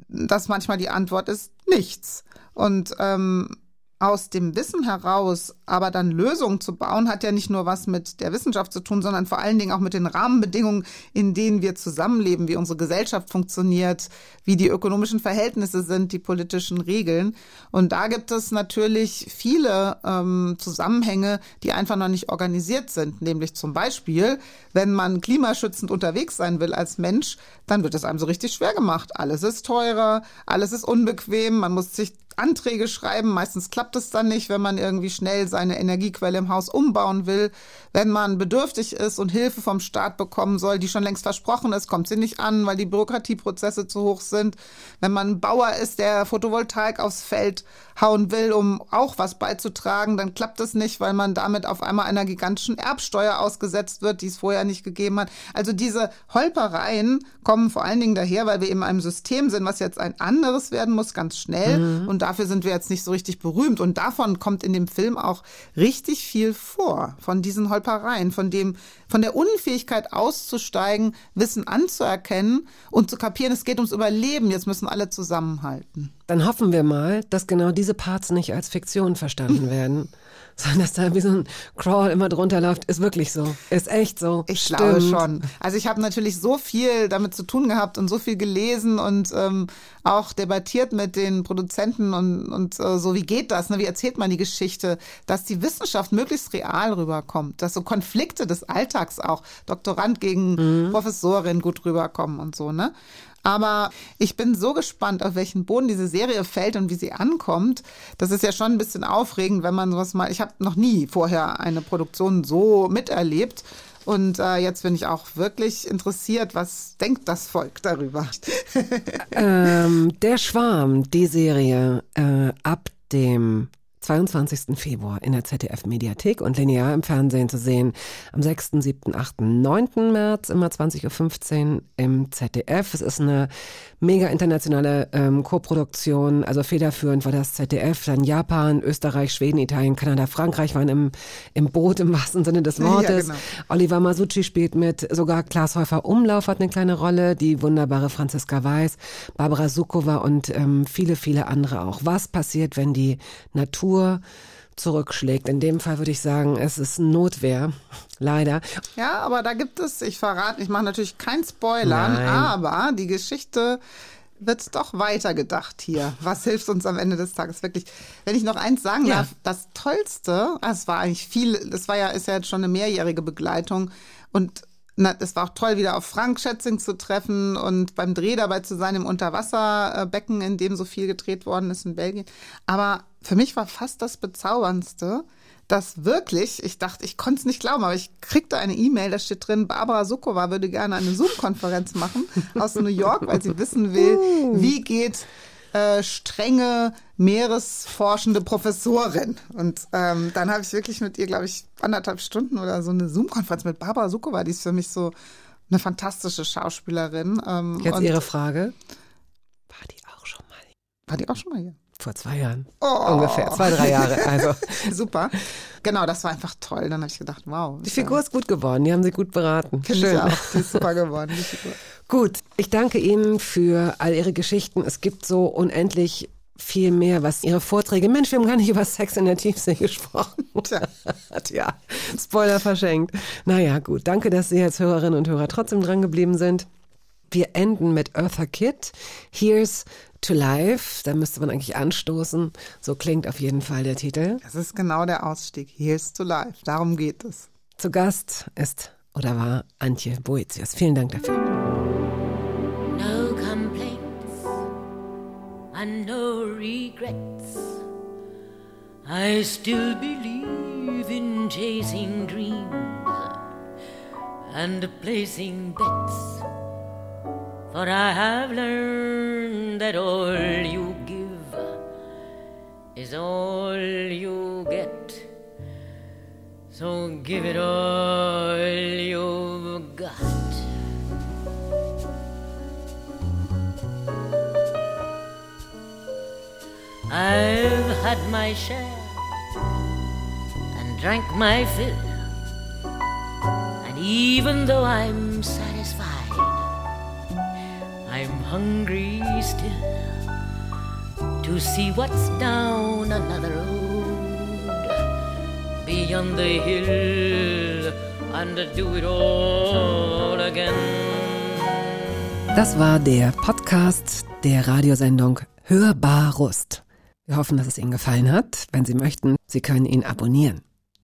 dass manchmal die Antwort ist nichts. Und ähm, aus dem Wissen heraus aber dann Lösungen zu bauen, hat ja nicht nur was mit der Wissenschaft zu tun, sondern vor allen Dingen auch mit den Rahmenbedingungen, in denen wir zusammenleben, wie unsere Gesellschaft funktioniert, wie die ökonomischen Verhältnisse sind, die politischen Regeln. Und da gibt es natürlich viele ähm, Zusammenhänge, die einfach noch nicht organisiert sind. Nämlich zum Beispiel, wenn man klimaschützend unterwegs sein will als Mensch, dann wird es einem so richtig schwer gemacht. Alles ist teurer, alles ist unbequem, man muss sich Anträge schreiben. Meistens klappt es dann nicht, wenn man irgendwie schnell seine Energiequelle im Haus umbauen will. Wenn man bedürftig ist und Hilfe vom Staat bekommen soll, die schon längst versprochen ist, kommt sie nicht an, weil die Bürokratieprozesse zu hoch sind. Wenn man ein Bauer ist, der Photovoltaik aufs Feld hauen will, um auch was beizutragen, dann klappt es nicht, weil man damit auf einmal einer gigantischen Erbsteuer ausgesetzt wird, die es vorher nicht gegeben hat. Also diese Holpereien kommen vor allen Dingen daher, weil wir in einem System sind, was jetzt ein anderes werden muss, ganz schnell. Mhm. Und dafür sind wir jetzt nicht so richtig berühmt. Und davon kommt in dem Film auch richtig viel vor, von diesen Holpereien, von dem, von der Unfähigkeit auszusteigen, Wissen anzuerkennen und zu kapieren, es geht ums Überleben. Jetzt müssen alle zusammenhalten. Dann hoffen wir mal, dass genau diese Parts nicht als Fiktion verstanden werden sondern dass da wie so ein Crawl immer drunter läuft, ist wirklich so. Ist echt so. Ich Stimmt. glaube schon. Also ich habe natürlich so viel damit zu tun gehabt und so viel gelesen und ähm, auch debattiert mit den Produzenten und, und äh, so, wie geht das? Ne? Wie erzählt man die Geschichte? Dass die Wissenschaft möglichst real rüberkommt, dass so Konflikte des Alltags auch, Doktorand gegen mhm. Professorin gut rüberkommen und so, ne? Aber ich bin so gespannt, auf welchen Boden diese Serie fällt und wie sie ankommt. Das ist ja schon ein bisschen aufregend, wenn man sowas mal. Ich habe noch nie vorher eine Produktion so miterlebt. Und äh, jetzt bin ich auch wirklich interessiert, was denkt das Volk darüber? ähm, der Schwarm, die Serie äh, ab dem 22. Februar in der ZDF-Mediathek und linear im Fernsehen zu sehen. Am 6., 7., 8., 9. März, immer 20.15 Uhr im ZDF. Es ist eine mega internationale ähm, Co-Produktion, also federführend war das ZDF, dann Japan, Österreich, Schweden, Italien, Kanada, Frankreich waren im, im Boot im wahrsten Sinne des Wortes. Ja, genau. Oliver Masucci spielt mit, sogar Klaas Häufer Umlauf hat eine kleine Rolle, die wunderbare Franziska Weiß, Barbara Sukowa und ähm, viele, viele andere auch. Was passiert, wenn die Natur zurückschlägt. In dem Fall würde ich sagen, es ist Notwehr, leider. Ja, aber da gibt es, ich verrate, ich mache natürlich kein Spoilern, Nein. aber die Geschichte wird doch weitergedacht hier. Was hilft uns am Ende des Tages wirklich? Wenn ich noch eins sagen ja. darf, das Tollste, ah, es war eigentlich viel, das war ja, ist ja jetzt schon eine mehrjährige Begleitung und na, es war auch toll, wieder auf Frank Schätzing zu treffen und beim Dreh dabei zu sein im Unterwasserbecken, in dem so viel gedreht worden ist in Belgien. Aber für mich war fast das Bezauberndste, dass wirklich, ich dachte, ich konnte es nicht glauben, aber ich kriegte eine E-Mail, da steht drin, Barbara Sukowa würde gerne eine Zoom-Konferenz machen aus New York, weil sie wissen will, uh. wie geht äh, strenge meeresforschende Professorin. Und ähm, dann habe ich wirklich mit ihr, glaube ich, anderthalb Stunden oder so eine Zoom-Konferenz mit Barbara Sukowa, die ist für mich so eine fantastische Schauspielerin. Ähm, Jetzt Ihre Frage. War die auch schon mal hier? War die auch schon mal hier? Vor zwei Jahren. Oh. Ungefähr. Zwei, drei Jahre. Also. Super. Genau, das war einfach toll. Dann habe ich gedacht, wow. Die Figur ist gut geworden. Die haben sie gut beraten. Finde Schön. Ich auch. Die ist super geworden. Die Figur. gut. Ich danke Ihnen für all Ihre Geschichten. Es gibt so unendlich viel mehr, was Ihre Vorträge. Mensch, wir haben gar nicht über Sex in der Tiefsee gesprochen. Tja. Tja, Spoiler verschenkt. Naja, gut. Danke, dass Sie als Hörerinnen und Hörer trotzdem dran geblieben sind. Wir enden mit Eartha Kitt. Here's to Life. Da müsste man eigentlich anstoßen. So klingt auf jeden Fall der Titel. Das ist genau der Ausstieg. Here's to Life. Darum geht es. Zu Gast ist oder war Antje Boetius. Vielen Dank dafür. No complaints and no regrets. I still believe in chasing dreams and placing bets. For I have learned that all you give is all you get. So give it all you've got. I've had my share and drank my fill. And even though I'm satisfied, I'm hungry still to see what's down another road beyond the hill and do it all again. Das war der Podcast der Radiosendung Hörbar Rust. Wir hoffen, dass es Ihnen gefallen hat. Wenn Sie möchten, Sie können ihn abonnieren.